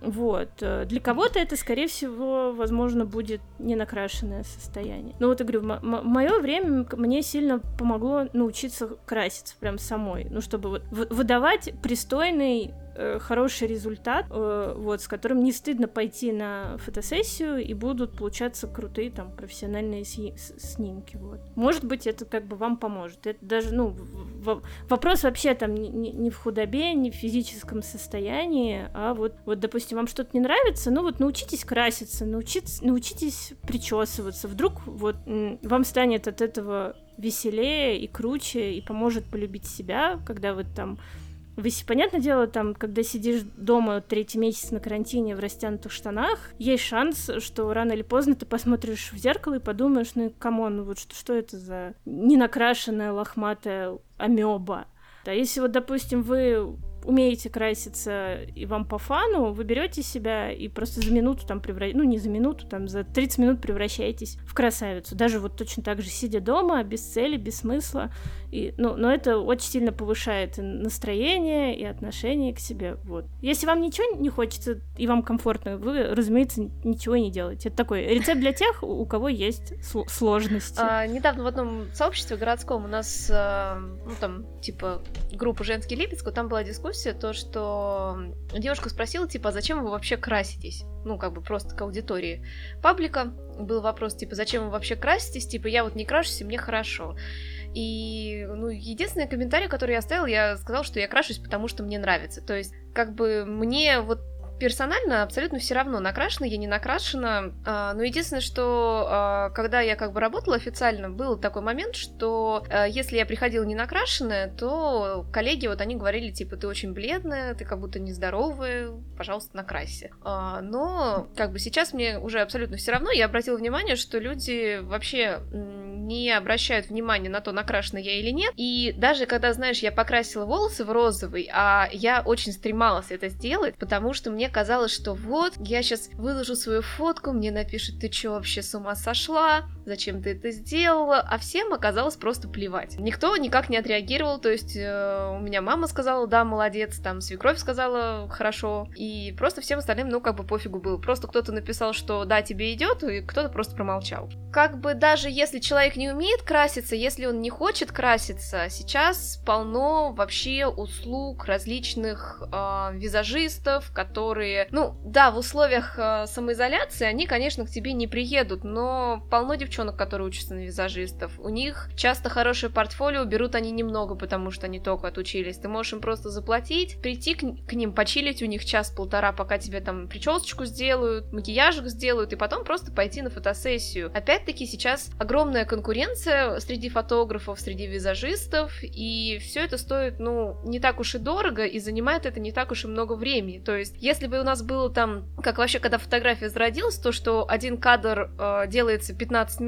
Вот. Э, для кого-то это, скорее всего, возможно, будет ненакрашенное состояние. Но вот я говорю, в мое время мне сильно помогло научиться краситься прям самой. Ну, чтобы вот выдавать пристойный Э, хороший результат, э, вот, с которым не стыдно пойти на фотосессию, и будут получаться крутые там профессиональные снимки, вот. Может быть, это как бы вам поможет. Это даже, ну, вопрос вообще там не, не в худобе, не в физическом состоянии, а вот, вот, допустим, вам что-то не нравится, ну вот научитесь краситься, научитесь, научитесь причесываться. Вдруг вот вам станет от этого веселее и круче, и поможет полюбить себя, когда вы там вы, понятное дело, там, когда сидишь дома третий месяц на карантине в растянутых штанах, есть шанс, что рано или поздно ты посмотришь в зеркало и подумаешь, ну, come on, вот что, что это за ненакрашенная лохматая амеба? А если вот, допустим, вы умеете краситься и вам по фану, вы берете себя и просто за минуту там превращаетесь, ну не за минуту, там за 30 минут превращаетесь в красавицу. Даже вот точно так же сидя дома, без цели, без смысла. И, ну, но это очень сильно повышает настроение и отношение к себе. Вот. Если вам ничего не хочется и вам комфортно, вы, разумеется, ничего не делаете. Это такой рецепт для тех, у кого есть сложности. А, недавно в одном сообществе городском у нас, а, ну там, типа, группа «Женский Липецк», там была дискуссия дискуссия, то, что девушка спросила, типа, а зачем вы вообще краситесь? Ну, как бы просто к аудитории паблика. Был вопрос, типа, зачем вы вообще краситесь? Типа, я вот не крашусь, и мне хорошо. И, ну, единственный комментарий, который я оставила, я сказала, что я крашусь, потому что мне нравится. То есть, как бы мне вот персонально абсолютно все равно, накрашена я, не накрашена. А, но единственное, что а, когда я как бы работала официально, был такой момент, что а, если я приходила не накрашенная, то коллеги вот они говорили, типа, ты очень бледная, ты как будто нездоровая, пожалуйста, накрасься. Но как бы сейчас мне уже абсолютно все равно, я обратила внимание, что люди вообще не обращают внимания на то, накрашена я или нет. И даже когда, знаешь, я покрасила волосы в розовый, а я очень стремалась это сделать, потому что мне казалось, что вот, я сейчас выложу свою фотку, мне напишут, ты что вообще с ума сошла, зачем ты это сделала, а всем оказалось просто плевать. Никто никак не отреагировал, то есть э, у меня мама сказала, да, молодец, там свекровь сказала, хорошо, и просто всем остальным, ну, как бы пофигу было. Просто кто-то написал, что да, тебе идет, и кто-то просто промолчал. Как бы даже если человек не умеет краситься, если он не хочет краситься, сейчас полно вообще услуг различных э, визажистов, которые, ну, да, в условиях э, самоизоляции они, конечно, к тебе не приедут, но полно девчонок, которые учатся на визажистов. У них часто хорошее портфолио, берут они немного, потому что они только отучились. Ты можешь им просто заплатить, прийти к, к ним, почилить у них час-полтора, пока тебе там причесочку сделают, макияжик сделают, и потом просто пойти на фотосессию. Опять-таки сейчас огромная конкуренция среди фотографов, среди визажистов, и все это стоит, ну, не так уж и дорого, и занимает это не так уж и много времени. То есть, если бы у нас было там, как вообще, когда фотография зародилась, то, что один кадр э, делается 15 минут,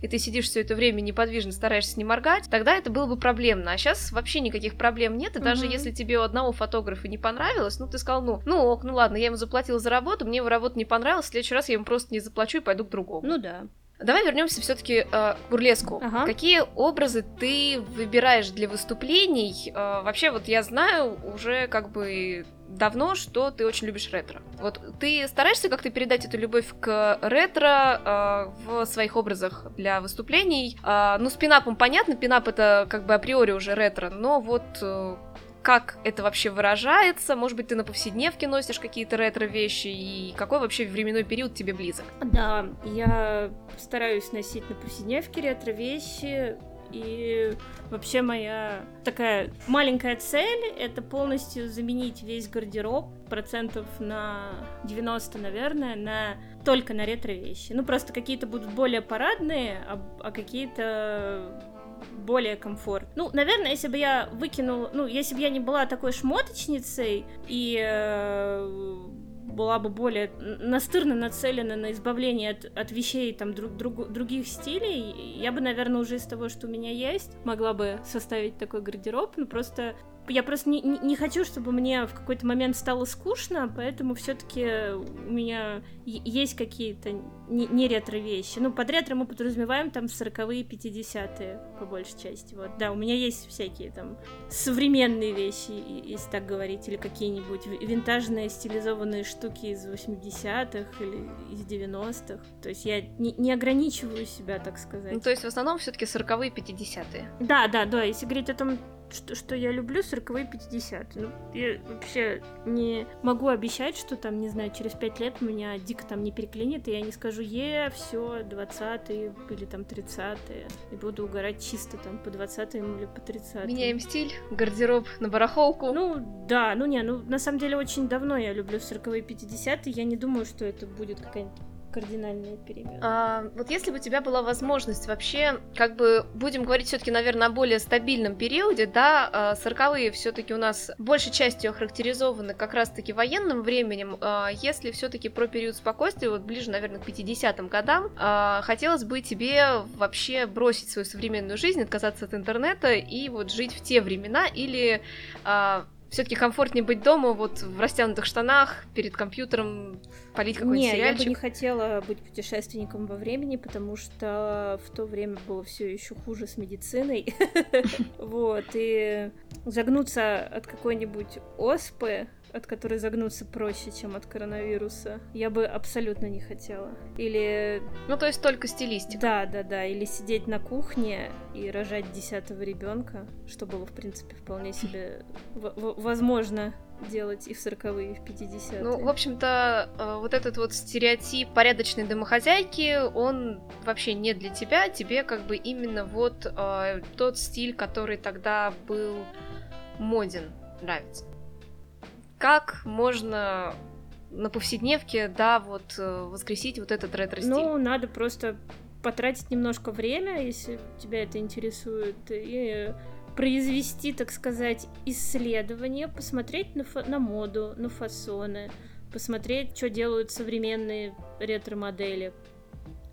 и ты сидишь все это время неподвижно, стараешься не моргать, тогда это было бы проблемно. А сейчас вообще никаких проблем нет, и даже mm-hmm. если тебе у одного фотографа не понравилось, ну, ты сказал, ну, ну ок, ну ладно, я ему заплатила за работу, мне его работа не понравилась, в следующий раз я ему просто не заплачу и пойду к другому. Ну да. Давай вернемся все-таки э, к бурлеску. Ага. Какие образы ты выбираешь для выступлений? Э, вообще, вот я знаю уже как бы давно, что ты очень любишь ретро. Вот ты стараешься как-то передать эту любовь к ретро э, в своих образах для выступлений? Э, ну, с пинапом понятно, пинап это как бы априори уже ретро, но вот э, как это вообще выражается? Может быть, ты на повседневке носишь какие-то ретро-вещи? И какой вообще временной период тебе близок? Да, я стараюсь носить на повседневке ретро-вещи. И вообще моя такая маленькая цель — это полностью заменить весь гардероб процентов на 90, наверное, на только на ретро-вещи. Ну, просто какие-то будут более парадные, а, а какие-то более комфорт. Ну, наверное, если бы я выкинула, ну, если бы я не была такой шмоточницей и э, была бы более настырно нацелена на избавление от, от вещей там друг, друг, других стилей, я бы, наверное, уже из того, что у меня есть, могла бы составить такой гардероб, ну просто я просто не, не, хочу, чтобы мне в какой-то момент стало скучно, поэтому все-таки у меня есть какие-то не, не ретро-вещи. Ну, под ретро мы подразумеваем там 40-е, 50-е, по большей части. Вот, да, у меня есть всякие там современные вещи, если так говорить, или какие-нибудь винтажные стилизованные штуки из 80-х или из 90-х. То есть я не, не ограничиваю себя, так сказать. Ну, то есть в основном все-таки 40-е, 50-е. Да, да, да. Если говорить о том, что, что я люблю 40-е 50 Ну, я вообще не могу обещать, что там, не знаю, через 5 лет меня дико там не переклинит, и я не скажу, е, все, 20-е или там 30-е, и буду угорать чисто там по 20-м или по 30-м. Меняем стиль, гардероб на барахолку. Ну, да, ну не, ну на самом деле очень давно я люблю 40-е 50 я не думаю, что это будет какая-нибудь кардинальные перемены. А, вот если бы у тебя была возможность вообще, как бы, будем говорить все-таки, наверное, о более стабильном периоде, да, а, сороковые все-таки у нас большей частью охарактеризованы как раз-таки военным временем, а, если все-таки про период спокойствия, вот ближе, наверное, к 50-м годам, а, хотелось бы тебе вообще бросить свою современную жизнь, отказаться от интернета и вот жить в те времена, или все-таки комфортнее быть дома, вот в растянутых штанах, перед компьютером, полить какой-нибудь не, сериальчик? я бы не хотела быть путешественником во времени, потому что в то время было все еще хуже с медициной. Вот, и загнуться от какой-нибудь оспы от которой загнуться проще, чем от коронавируса, я бы абсолютно не хотела. Или... Ну, то есть только стилистика. Да, да, да. Или сидеть на кухне и рожать десятого ребенка, что было, в принципе, вполне себе возможно делать и в 40-е, и в 50-е. Ну, в общем-то, э, вот этот вот стереотип порядочной домохозяйки, он вообще не для тебя, тебе как бы именно вот э, тот стиль, который тогда был моден, нравится как можно на повседневке, да, вот э, воскресить вот этот ретро-стиль? Ну, надо просто потратить немножко время, если тебя это интересует, и произвести, так сказать, исследование, посмотреть на, фа- на моду, на фасоны, посмотреть, что делают современные ретро-модели.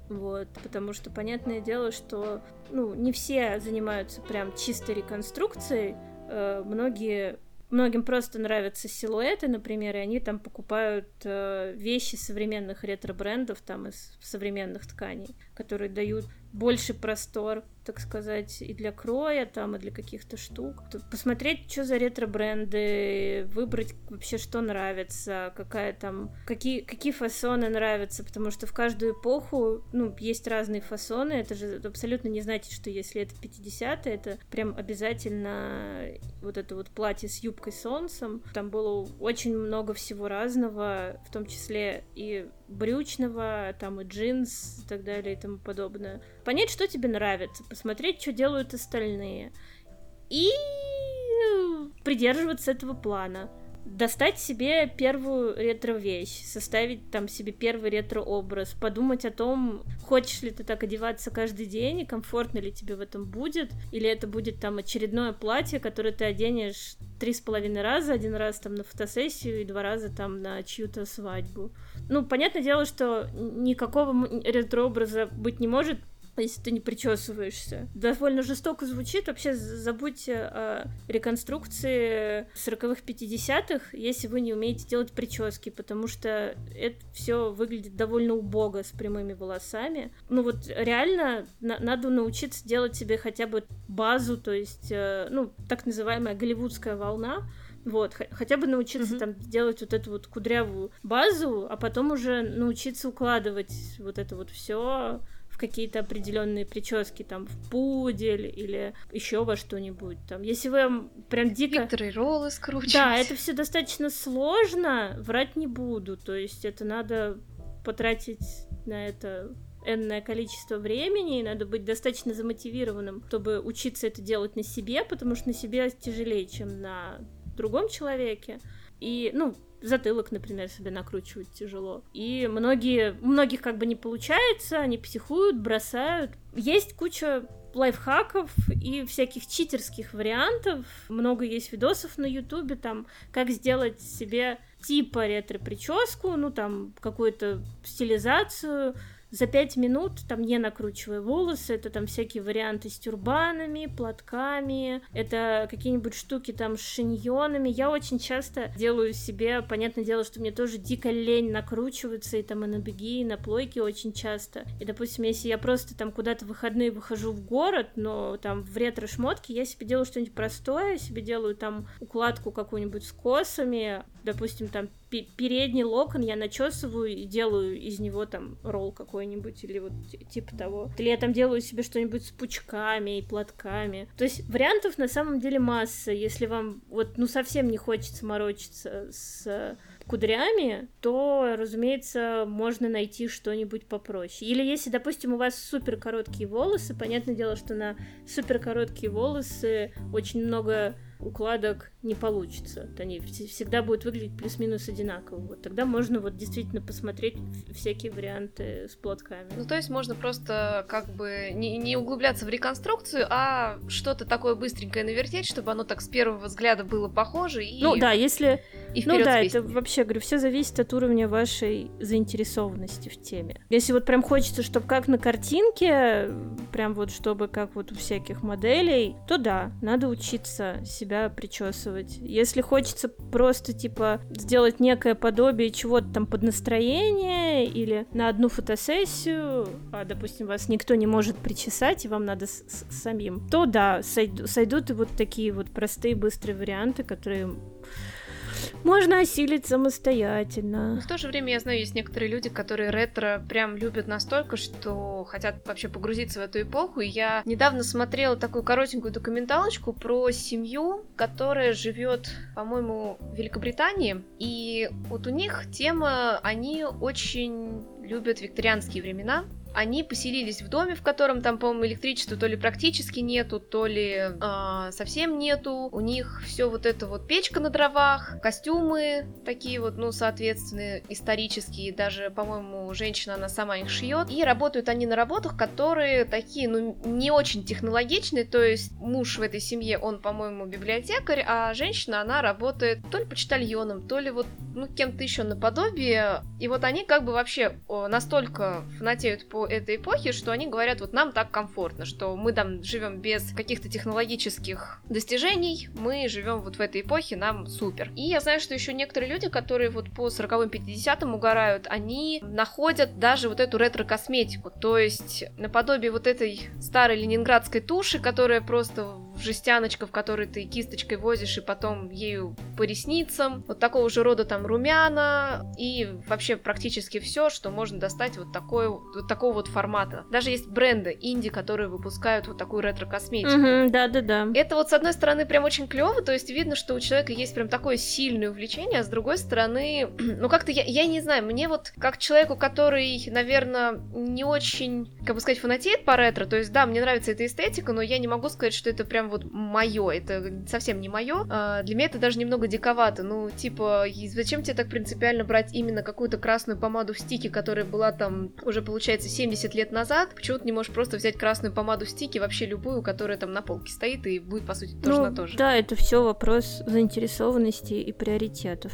Вот, потому что понятное дело, что ну, не все занимаются прям чистой реконструкцией, э, многие Многим просто нравятся силуэты, например, и они там покупают э, вещи современных ретро-брендов там из современных тканей, которые дают больше простор так сказать, и для кроя, там, и для каких-то штук. Посмотреть, что за ретро-бренды, выбрать вообще, что нравится, какая там, какие, какие фасоны нравятся, потому что в каждую эпоху, ну, есть разные фасоны, это же абсолютно не значит, что если это 50-е, это прям обязательно вот это вот платье с юбкой солнцем. Там было очень много всего разного, в том числе и брючного, там и джинс и так далее и тому подобное. Понять, что тебе нравится, посмотреть, что делают остальные. И придерживаться этого плана. Достать себе первую ретро-вещь, составить там себе первый ретро-образ, подумать о том, хочешь ли ты так одеваться каждый день, и комфортно ли тебе в этом будет, или это будет там очередное платье, которое ты оденешь три с половиной раза, один раз там на фотосессию и два раза там на чью-то свадьбу. Ну, понятное дело, что никакого ретро-образа быть не может, если ты не причесываешься. Довольно жестоко звучит. Вообще забудьте о реконструкции 40-х, 50-х, если вы не умеете делать прически, потому что это все выглядит довольно убого с прямыми волосами. Ну вот реально на- надо научиться делать себе хотя бы базу, то есть, э, ну, так называемая голливудская волна, вот, хотя бы научиться mm-hmm. там делать вот эту вот кудрявую базу, а потом уже научиться укладывать вот это вот все в какие-то определенные прически, там, в пудель или еще во что-нибудь. Там, если вы прям дико... Викторы роллы скручивать. Да, это все достаточно сложно, врать не буду. То есть это надо потратить на это энное количество времени, и надо быть достаточно замотивированным, чтобы учиться это делать на себе, потому что на себе тяжелее, чем на другом человеке. И, ну, затылок, например, себе накручивать тяжело. И многие, многих как бы не получается, они психуют, бросают. Есть куча лайфхаков и всяких читерских вариантов. Много есть видосов на ютубе, там, как сделать себе типа ретро-прическу, ну, там, какую-то стилизацию, за пять минут, там не накручивая волосы, это там всякие варианты с тюрбанами, платками, это какие-нибудь штуки там с шиньонами. Я очень часто делаю себе, понятное дело, что мне тоже дико лень накручиваться, и там и на беги, и на плойке очень часто. И, допустим, если я просто там куда-то в выходные выхожу в город, но там в ретро-шмотке, я себе делаю что-нибудь простое, себе делаю там укладку какую-нибудь с косами, допустим, там передний локон я начесываю и делаю из него там ролл какой-нибудь или вот типа того. Или я там делаю себе что-нибудь с пучками и платками. То есть вариантов на самом деле масса. Если вам вот ну совсем не хочется морочиться с кудрями, то, разумеется, можно найти что-нибудь попроще. Или если, допустим, у вас супер короткие волосы, понятное дело, что на супер короткие волосы очень много укладок не получится. Они всегда будут выглядеть плюс-минус одинаково. Вот тогда можно вот действительно посмотреть всякие варианты с платками. Ну, то есть можно просто как бы не, не углубляться в реконструкцию, а что-то такое быстренькое навертеть, чтобы оно так с первого взгляда было похоже. И... Ну да, если... И ну да, это вообще, говорю, все зависит от уровня вашей заинтересованности в теме. Если вот прям хочется, чтобы как на картинке, прям вот чтобы как вот у всяких моделей, то да, надо учиться себя причесывать. Если хочется просто, типа, сделать некое подобие чего-то там под настроение или на одну фотосессию, а, допустим, вас никто не может причесать, и вам надо с -с самим, то да, сойд сойдут и вот такие вот простые, быстрые варианты, которые можно осилить самостоятельно. Но в то же время я знаю, есть некоторые люди, которые ретро прям любят настолько, что хотят вообще погрузиться в эту эпоху. Я недавно смотрела такую коротенькую документалочку про семью, которая живет, по-моему, в Великобритании. И вот у них тема, они очень любят викторианские времена, они поселились в доме, в котором там, по-моему, электричества то ли практически нету, то ли э, совсем нету. У них все вот это вот печка на дровах, костюмы такие вот, ну, соответственно, исторические. Даже, по-моему, женщина, она сама их шьет. И работают они на работах, которые такие, ну, не очень технологичные. То есть муж в этой семье, он, по-моему, библиотекарь, а женщина, она работает то ли почтальоном, то ли вот, ну, кем-то еще наподобие. И вот они как бы вообще настолько фанатеют по этой эпохи, что они говорят, вот нам так комфортно, что мы там живем без каких-то технологических достижений, мы живем вот в этой эпохе, нам супер. И я знаю, что еще некоторые люди, которые вот по 40-м, 50-м угорают, они находят даже вот эту ретро-косметику, то есть наподобие вот этой старой ленинградской туши, которая просто жестяночка, в которой ты кисточкой возишь и потом ею по ресницам. Вот такого же рода там румяна и вообще практически все, что можно достать вот, такой, вот такого вот формата. Даже есть бренды инди, которые выпускают вот такую ретро-косметику. Да-да-да. Это вот с одной стороны прям очень клево, то есть видно, что у человека есть прям такое сильное увлечение, а с другой стороны, ну как-то я, я не знаю, мне вот как человеку, который, наверное, не очень, как бы сказать, фанатеет по ретро, то есть да, мне нравится эта эстетика, но я не могу сказать, что это прям вот мое, это совсем не мое. А, для меня это даже немного диковато. Ну, типа, зачем тебе так принципиально брать именно какую-то красную помаду в стике, которая была там уже, получается, 70 лет назад? Почему ты не можешь просто взять красную помаду в стике, вообще любую, которая там на полке стоит и будет, по сути, тоже ну, на то же? Да, это все вопрос заинтересованности и приоритетов.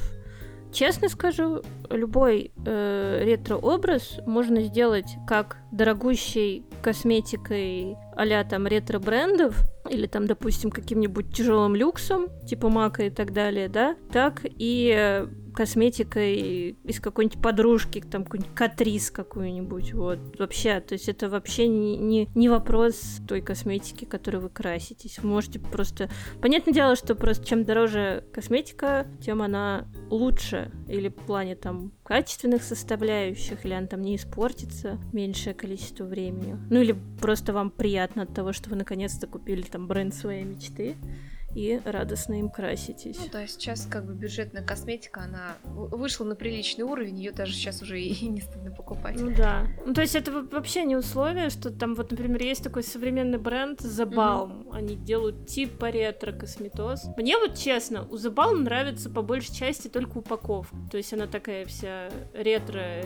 Честно скажу, любой э, ретро-образ можно сделать как дорогущей косметикой а там ретро-брендов, или там, допустим, каким-нибудь тяжелым люксом, типа мака и так далее, да, так и косметикой из какой-нибудь подружки, там какой-нибудь катрис какую-нибудь, вот, вообще, то есть это вообще не, не, не вопрос той косметики, которой вы краситесь, можете просто... Понятное дело, что просто чем дороже косметика, тем она лучше, или в плане там качественных составляющих, или она там не испортится меньшее количество времени, ну или просто вам приятно от того, что вы наконец-то купили там бренд своей мечты, и радостно им краситесь. Ну да, сейчас как бы бюджетная косметика, она вышла на приличный уровень, ее даже сейчас уже и не стыдно покупать. Ну да. Ну то есть это вообще не условие, что там вот, например, есть такой современный бренд The Balm. Mm-hmm. Они делают типа ретро-косметоз. Мне вот честно, у The Balm нравится по большей части только упаковка. То есть она такая вся ретро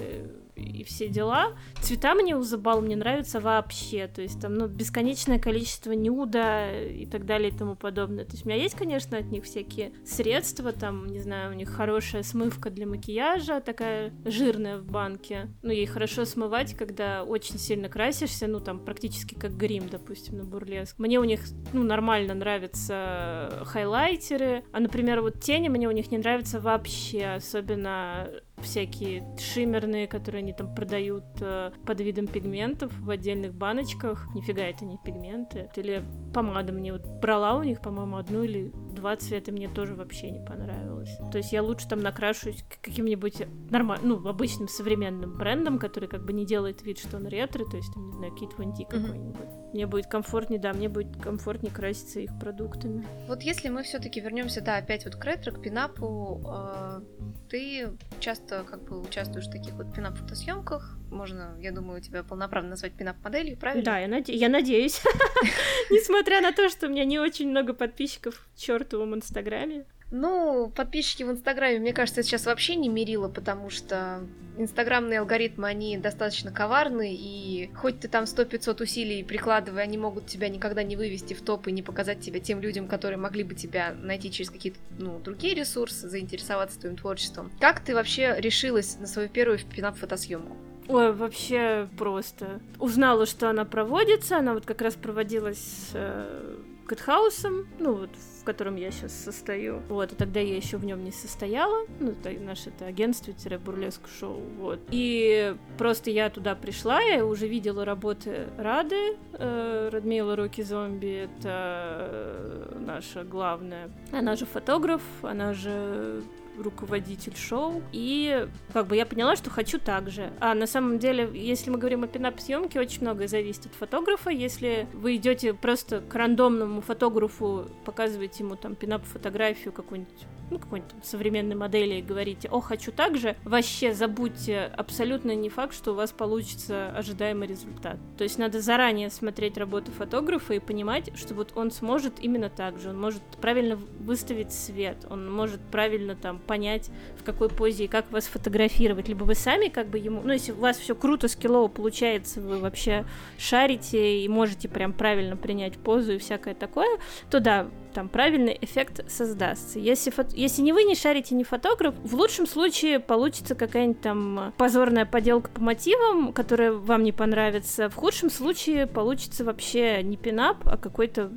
и все дела. Цвета мне у Забал мне нравятся вообще, то есть там, ну, бесконечное количество нюда и так далее и тому подобное. То есть у меня есть, конечно, от них всякие средства, там, не знаю, у них хорошая смывка для макияжа, такая жирная в банке. Ну, ей хорошо смывать, когда очень сильно красишься, ну, там, практически как грим, допустим, на бурлеск. Мне у них, ну, нормально нравятся хайлайтеры, а, например, вот тени мне у них не нравятся вообще, особенно всякие шиммерные, которые они там продают э, под видом пигментов в отдельных баночках. Нифига это не пигменты. Или помада мне вот брала у них, по-моему, одну или два цвета мне тоже вообще не понравилось. То есть я лучше там накрашусь каким-нибудь нормальным, ну, обычным современным брендом, который как бы не делает вид, что он ретро, то есть там, не знаю, Von D какой-нибудь. Мне будет комфортнее, да, мне будет комфортнее краситься их продуктами. Вот если мы все-таки вернемся, да, опять вот к ретро, к пинапу, э, ты часто как бы участвуешь в таких вот пинап-фотосъемках. Можно, я думаю, тебя полноправно назвать пинап-моделью, правильно? Да, я, наде- я надеюсь. Несмотря на то, что у меня не очень много подписчиков в чертовом инстаграме. Ну, подписчики в Инстаграме, мне кажется, сейчас вообще не мерило, потому что инстаграмные алгоритмы, они достаточно коварны, и хоть ты там 100-500 усилий прикладывай, они могут тебя никогда не вывести в топ и не показать тебя тем людям, которые могли бы тебя найти через какие-то, ну, другие ресурсы, заинтересоваться твоим творчеством. Как ты вообще решилась на свою первую пинап-фотосъемку? Ой, вообще просто. Узнала, что она проводится, она вот как раз проводилась с э, Кэтхаусом, ну вот в котором я сейчас состою. Вот, и тогда я еще в нем не состояла. Ну, это наше это агентство-бурлеск шоу. Вот. И просто я туда пришла, я уже видела работы Рады, э, Радмила Роки Зомби, это наша главная. Она же фотограф, она же руководитель шоу, и как бы я поняла, что хочу так же. А на самом деле, если мы говорим о пинап-съемке, очень многое зависит от фотографа. Если вы идете просто к рандомному фотографу, показываете ему там пинап-фотографию какую-нибудь ну, какой-нибудь там современной модели и говорите, о, хочу так же, вообще забудьте, абсолютно не факт, что у вас получится ожидаемый результат. То есть надо заранее смотреть работу фотографа и понимать, что вот он сможет именно так же, он может правильно выставить свет, он может правильно там понять, в какой позе и как вас фотографировать, либо вы сами как бы ему, ну, если у вас все круто, скиллово получается, вы вообще шарите и можете прям правильно принять позу и всякое такое, то да, там правильный эффект создастся. Если, фото... Если не вы не шарите, не фотограф, в лучшем случае получится какая-нибудь там позорная поделка по мотивам, которая вам не понравится. В худшем случае получится вообще не пинап, а какой-то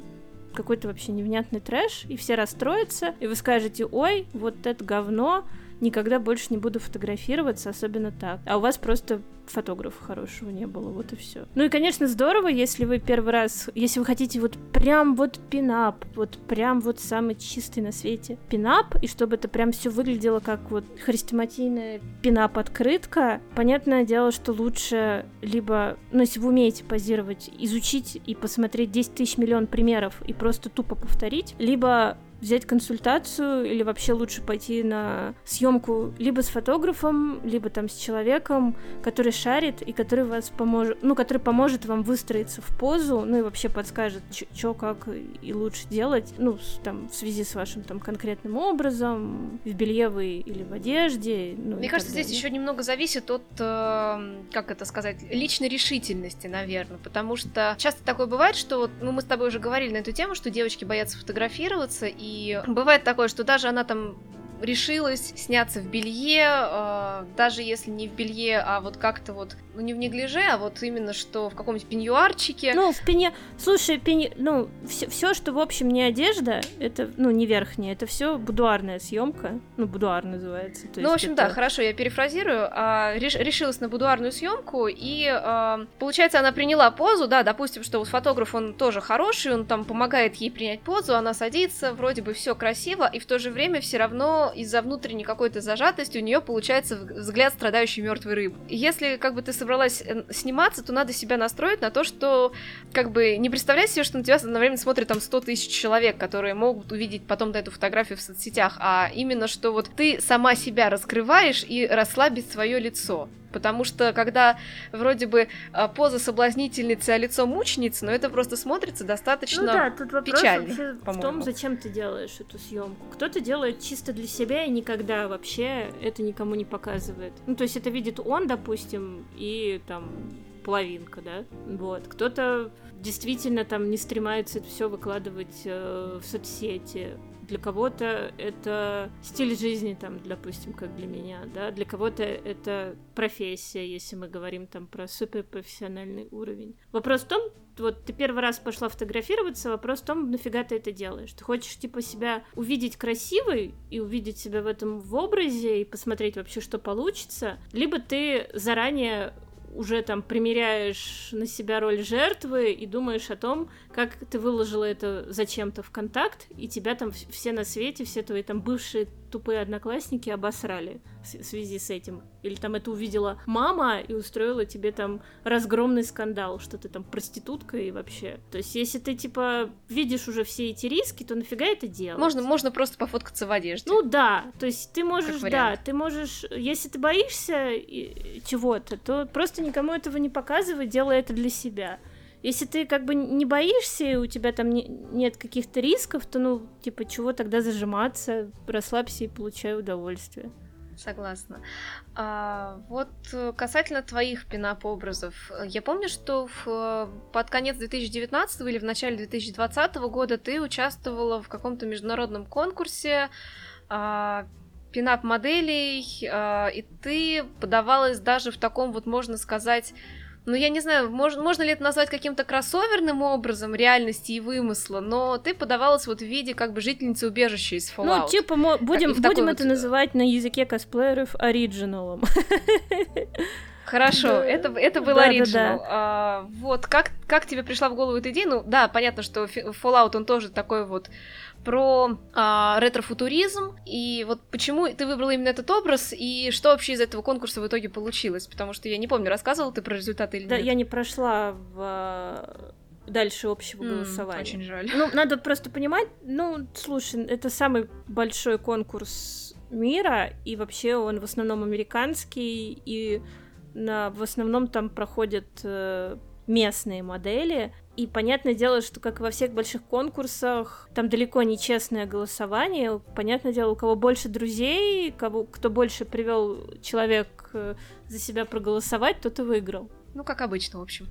какой-то вообще невнятный трэш, и все расстроятся, и вы скажете, ой, вот это говно, никогда больше не буду фотографироваться, особенно так. А у вас просто фотографа хорошего не было, вот и все. Ну и, конечно, здорово, если вы первый раз, если вы хотите вот прям вот пинап, вот прям вот самый чистый на свете пинап, и чтобы это прям все выглядело как вот хрестоматийная пинап-открытка, понятное дело, что лучше либо, ну если вы умеете позировать, изучить и посмотреть 10 тысяч миллион примеров и просто тупо повторить, либо взять консультацию или вообще лучше пойти на съемку либо с фотографом, либо там с человеком, который шарит и который вас поможет, ну, который поможет вам выстроиться в позу, ну и вообще подскажет, что как и лучше делать, ну, там, в связи с вашим там конкретным образом, в белье вы или в одежде. Ну, Мне кажется, здесь еще немного зависит от, э, как это сказать, личной решительности, наверное, потому что часто такое бывает, что ну, мы с тобой уже говорили на эту тему, что девочки боятся фотографироваться, и бывает такое, что даже она там решилась сняться в белье, э, даже если не в белье, а вот как-то вот, ну не в неглиже, а вот именно что в каком-нибудь пеньюарчике. Ну, в пенье... Слушай, пенье... ну, все, что, в общем, не одежда, это, ну, не верхняя, это все будуарная съемка, ну, будуар называется. Ну, в общем, это... да, хорошо, я перефразирую. А, реш... Решилась на будуарную съемку, и, а, получается, она приняла позу, да, допустим, что вот фотограф, он тоже хороший, он там помогает ей принять позу, она садится, вроде бы все красиво, и в то же время все равно из-за внутренней какой-то зажатости у нее получается взгляд страдающей мертвой рыбы. Если как бы ты собралась э, сниматься, то надо себя настроить на то, что как бы не представляй себе, что на тебя одновременно смотрит там 100 тысяч человек, которые могут увидеть потом эту фотографию в соцсетях, а именно, что вот ты сама себя раскрываешь и расслабить свое лицо. Потому что когда вроде бы а, поза соблазнительницы, а лицо мученицы, но это просто смотрится достаточно ну, да, тут вопрос печально, вообще в том, зачем ты делаешь эту съемку. Кто-то делает чисто для себя и никогда вообще это никому не показывает. Ну, то есть это видит он, допустим, и там половинка, да, вот. Кто-то действительно там не стремается это все выкладывать э, в соцсети, для кого-то это стиль жизни, там, допустим, как для меня, да, для кого-то это профессия, если мы говорим там про суперпрофессиональный уровень. Вопрос в том, вот ты первый раз пошла фотографироваться, вопрос в том, нафига ты это делаешь. Ты хочешь, типа, себя увидеть красивой и увидеть себя в этом в образе и посмотреть вообще, что получится, либо ты заранее уже там примеряешь на себя роль жертвы и думаешь о том, как ты выложила это зачем-то в контакт, и тебя там все на свете, все твои там бывшие тупые одноклассники обосрали в связи с этим. Или там это увидела мама и устроила тебе там разгромный скандал, что ты там проститутка и вообще. То есть, если ты, типа, видишь уже все эти риски, то нафига это делать? Можно, можно просто пофоткаться в одежде. Ну да, то есть ты можешь, да, ты можешь, если ты боишься чего-то, то просто никому этого не показывай, делай это для себя. Если ты как бы не боишься, и у тебя там не, нет каких-то рисков, то, ну, типа, чего тогда зажиматься, расслабься и получай удовольствие. Согласна. А, вот э, касательно твоих пинап-образов. Я помню, что в, под конец 2019 или в начале 2020 года ты участвовала в каком-то международном конкурсе а, пинап-моделей, а, и ты подавалась даже в таком вот, можно сказать, ну, я не знаю, можно, можно ли это назвать каким-то кроссоверным образом реальности и вымысла, но ты подавалась вот в виде как бы жительницы убежища из Fallout. Ну, типа, мы будем, будем это вот... называть на языке косплееров оригиналом. Хорошо, это, это был оригинал. Да, да, да. а, вот, как, как тебе пришла в голову эта идея? Ну, да, понятно, что Fallout, он тоже такой вот про а, ретро-футуризм, и вот почему ты выбрала именно этот образ, и что вообще из этого конкурса в итоге получилось, потому что я не помню, рассказывала ты про результаты или да, нет? Да, я не прошла в а, дальше общего mm, голосования. Очень жаль. Ну, надо просто понимать, ну, слушай, это самый большой конкурс мира, и вообще он в основном американский, и на, в основном там проходят э, местные модели, и понятное дело, что как во всех больших конкурсах, там далеко не честное голосование. Понятное дело, у кого больше друзей, кого, кто больше привел человек э, за себя проголосовать, тот и выиграл. Ну, как обычно, в общем.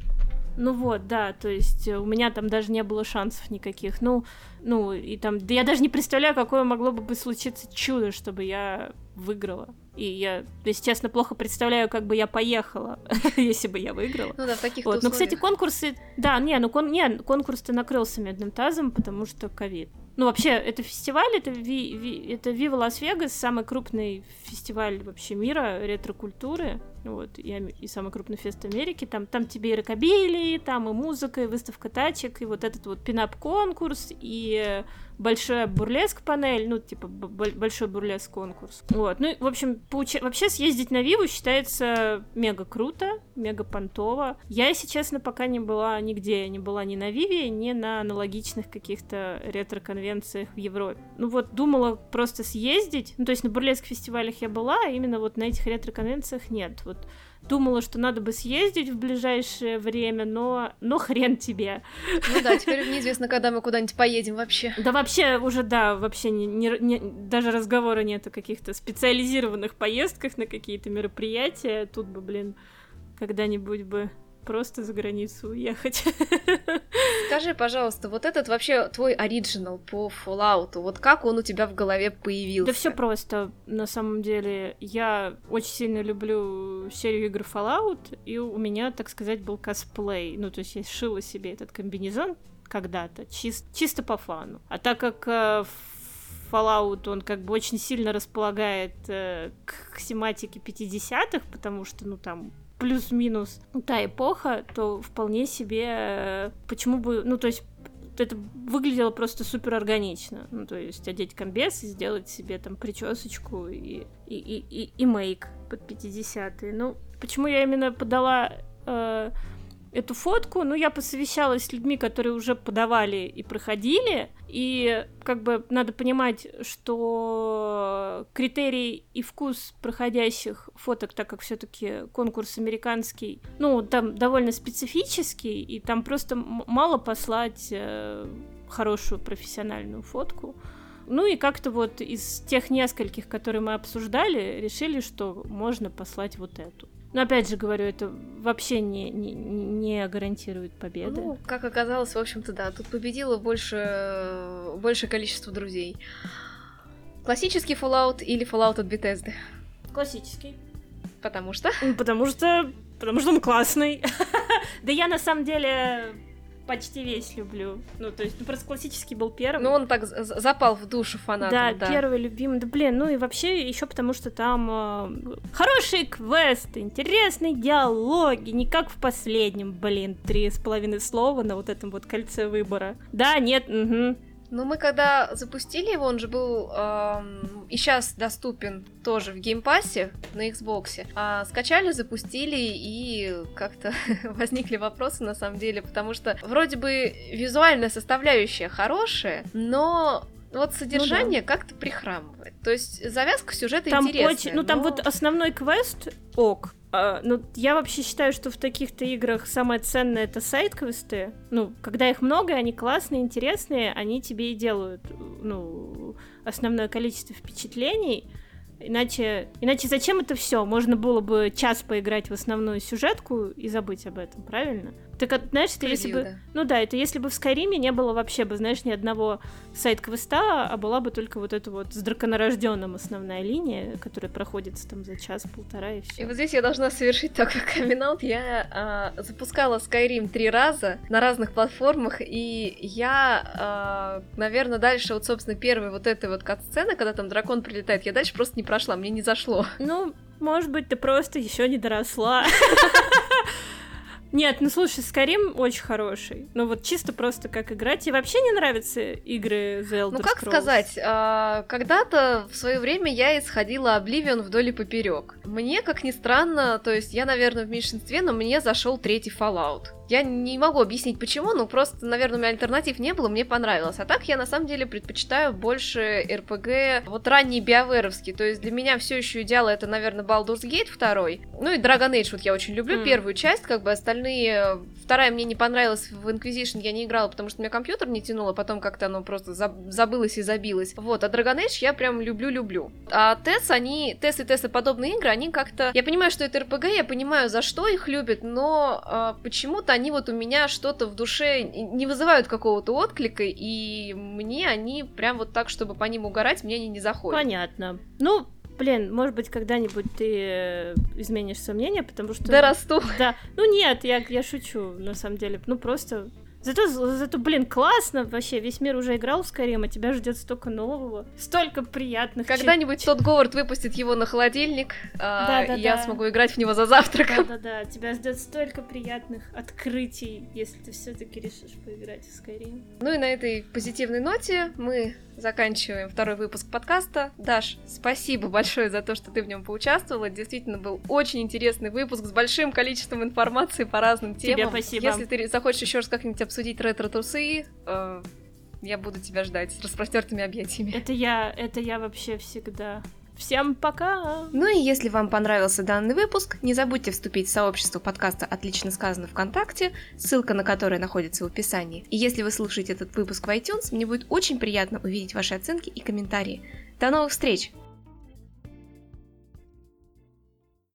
Ну вот, да, то есть у меня там даже не было шансов никаких. Ну, ну, и там, да я даже не представляю, какое могло бы случиться чудо, чтобы я выиграла. И я, если честно, плохо представляю, как бы я поехала, если бы я выиграла. Ну да, в таких вот. Ну, кстати, конкурсы... Да, не, ну кон... не, конкурс-то накрылся медным тазом, потому что ковид. Ну, вообще, это фестиваль, это, ви, ви, это Viva Las Vegas, самый крупный фестиваль вообще мира ретро-культуры, вот, и, и самый крупный фест Америки, там, там тебе и рокобили, там и музыка, и выставка тачек, и вот этот вот пинап-конкурс, и большая бурлеск-панель, ну, типа, большой бурлеск-конкурс. Вот, ну, в общем, поуча... вообще съездить на Виву считается мега круто, мега понтово. Я, если честно, пока не была нигде, не была ни на Виве, ни на аналогичных каких-то ретро-конвенциях в Европе. Ну, вот, думала просто съездить, ну, то есть на бурлеск-фестивалях я была, а именно вот на этих ретро-конвенциях нет. Вот думала, что надо бы съездить в ближайшее время, но, но хрен тебе. Ну да, теперь неизвестно, когда мы куда-нибудь поедем вообще. Да вообще уже, да, вообще не, не, не, даже разговора нет о каких-то специализированных поездках на какие-то мероприятия. Тут бы, блин, когда-нибудь бы просто за границу уехать. Скажи, пожалуйста, вот этот вообще твой оригинал по Fallout, вот как он у тебя в голове появился? Да все просто, на самом деле. Я очень сильно люблю серию игр Fallout, и у меня, так сказать, был косплей. Ну, то есть я сшила себе этот комбинезон когда-то, чис- чисто по фану. А так как э, Fallout, он как бы очень сильно располагает э, к тематике 50-х, потому что, ну, там плюс-минус та эпоха, то вполне себе, э, почему бы, ну, то есть это выглядело просто супер органично. Ну, то есть одеть комбез и сделать себе там причесочку и, и, и, и, и мейк под 50-е. Ну, почему я именно подала э, эту фотку, ну, я посовещалась с людьми, которые уже подавали и проходили, и как бы надо понимать, что критерий и вкус проходящих фоток, так как все-таки конкурс американский, ну, там довольно специфический, и там просто мало послать э, хорошую профессиональную фотку. Ну и как-то вот из тех нескольких, которые мы обсуждали, решили, что можно послать вот эту. Но опять же говорю, это вообще не, не, не гарантирует победы. Ну, как оказалось, в общем-то, да, тут победило больше, большее количество друзей. Классический Fallout или Fallout от Bethesda? Классический. Потому что? Потому что... Потому что он классный. да я на самом деле почти весь люблю. Ну, то есть, ну, просто классический был первый. Ну, он так запал в душу фанатов, да. Да, первый любимый. Да, блин, ну и вообще еще потому, что там э, хорошие квесты, интересные диалоги, не как в последнем, блин, три с половиной слова на вот этом вот кольце выбора. Да, нет, угу. Ну, мы когда запустили его, он же был эм, и сейчас доступен тоже в Game Pass е на Xbox. А, скачали, запустили, и как-то возникли вопросы на самом деле, потому что вроде бы визуальная составляющая хорошая, но вот содержание ну, да. как-то прихрамывает. То есть завязка сюжета там интересная. Очень, ну, но... там вот основной квест ок, а, ну, я вообще считаю, что в таких-то играх самое ценное это side-квесты. Ну, когда их много, они классные, интересные, они тебе и делают, ну, основное количество впечатлений. Иначе, иначе зачем это все? Можно было бы час поиграть в основную сюжетку и забыть об этом, правильно? Так, знаешь, это если бы... Ну да, это если бы в Скайриме не было вообще бы, знаешь, ни одного сайт-квеста, а была бы только вот эта вот с драконорожденным основная линия, которая проходится там за час-полтора и все. И вот здесь я должна совершить такой камин Я а, запускала Skyrim три раза на разных платформах, и я, а, наверное, дальше вот, собственно, первой вот этой вот кат-сцены, когда там дракон прилетает, я дальше просто не прошла, мне не зашло. Ну, может быть, ты просто еще не доросла. Нет, ну слушай, Skyrim очень хороший. Ну вот чисто просто как играть. Тебе вообще не нравятся игры The Elder Ну как Scrolls? сказать, а, когда-то в свое время я исходила Oblivion вдоль и поперек. Мне, как ни странно, то есть я, наверное, в меньшинстве, но мне зашел третий Fallout. Я не могу объяснить почему, но просто, наверное, у меня альтернатив не было, мне понравилось. А так я на самом деле предпочитаю больше РПГ, вот ранний биоверовский. То есть для меня все еще идеал это, наверное, Baldur's Gate 2. Ну и Dragon Age вот я очень люблю, mm. первую часть, как бы остальные... Вторая мне не понравилась в Inquisition, я не играла, потому что у меня компьютер не тянуло, потом как-то оно просто забылось и забилось. Вот, а Dragon Age я прям люблю-люблю. А TES, они, TES и и подобные игры, они как-то... Я понимаю, что это РПГ, я понимаю, за что их любят, но а, почему-то они вот у меня что-то в душе не вызывают какого-то отклика, и мне они прям вот так, чтобы по ним угорать, мне они не заходят. Понятно. Ну, Блин, может быть, когда-нибудь ты э, изменишь свое мнение, потому что... Да расту. Да. Ну нет, я, я шучу, на самом деле. Ну просто Зато, зато, блин, классно вообще. Весь мир уже играл в Skyrim, а тебя ждет столько нового. Столько приятных. Когда-нибудь тот Говард выпустит его на холодильник, а, да, да, и да. я смогу играть в него за завтраком. Да-да-да, тебя ждет столько приятных открытий, если ты все-таки решишь поиграть в Skyrim. Ну и на этой позитивной ноте мы заканчиваем второй выпуск подкаста. Даш, спасибо большое за то, что ты в нем поучаствовала. Действительно был очень интересный выпуск с большим количеством информации по разным темам. Тебе спасибо. Если ты захочешь еще раз как-нибудь обсудить ретро-трусы, э, я буду тебя ждать с распростертыми объятиями. Это я, это я вообще всегда. Всем пока! Ну и если вам понравился данный выпуск, не забудьте вступить в сообщество подкаста «Отлично сказано ВКонтакте», ссылка на которое находится в описании. И если вы слушаете этот выпуск в iTunes, мне будет очень приятно увидеть ваши оценки и комментарии. До новых встреч!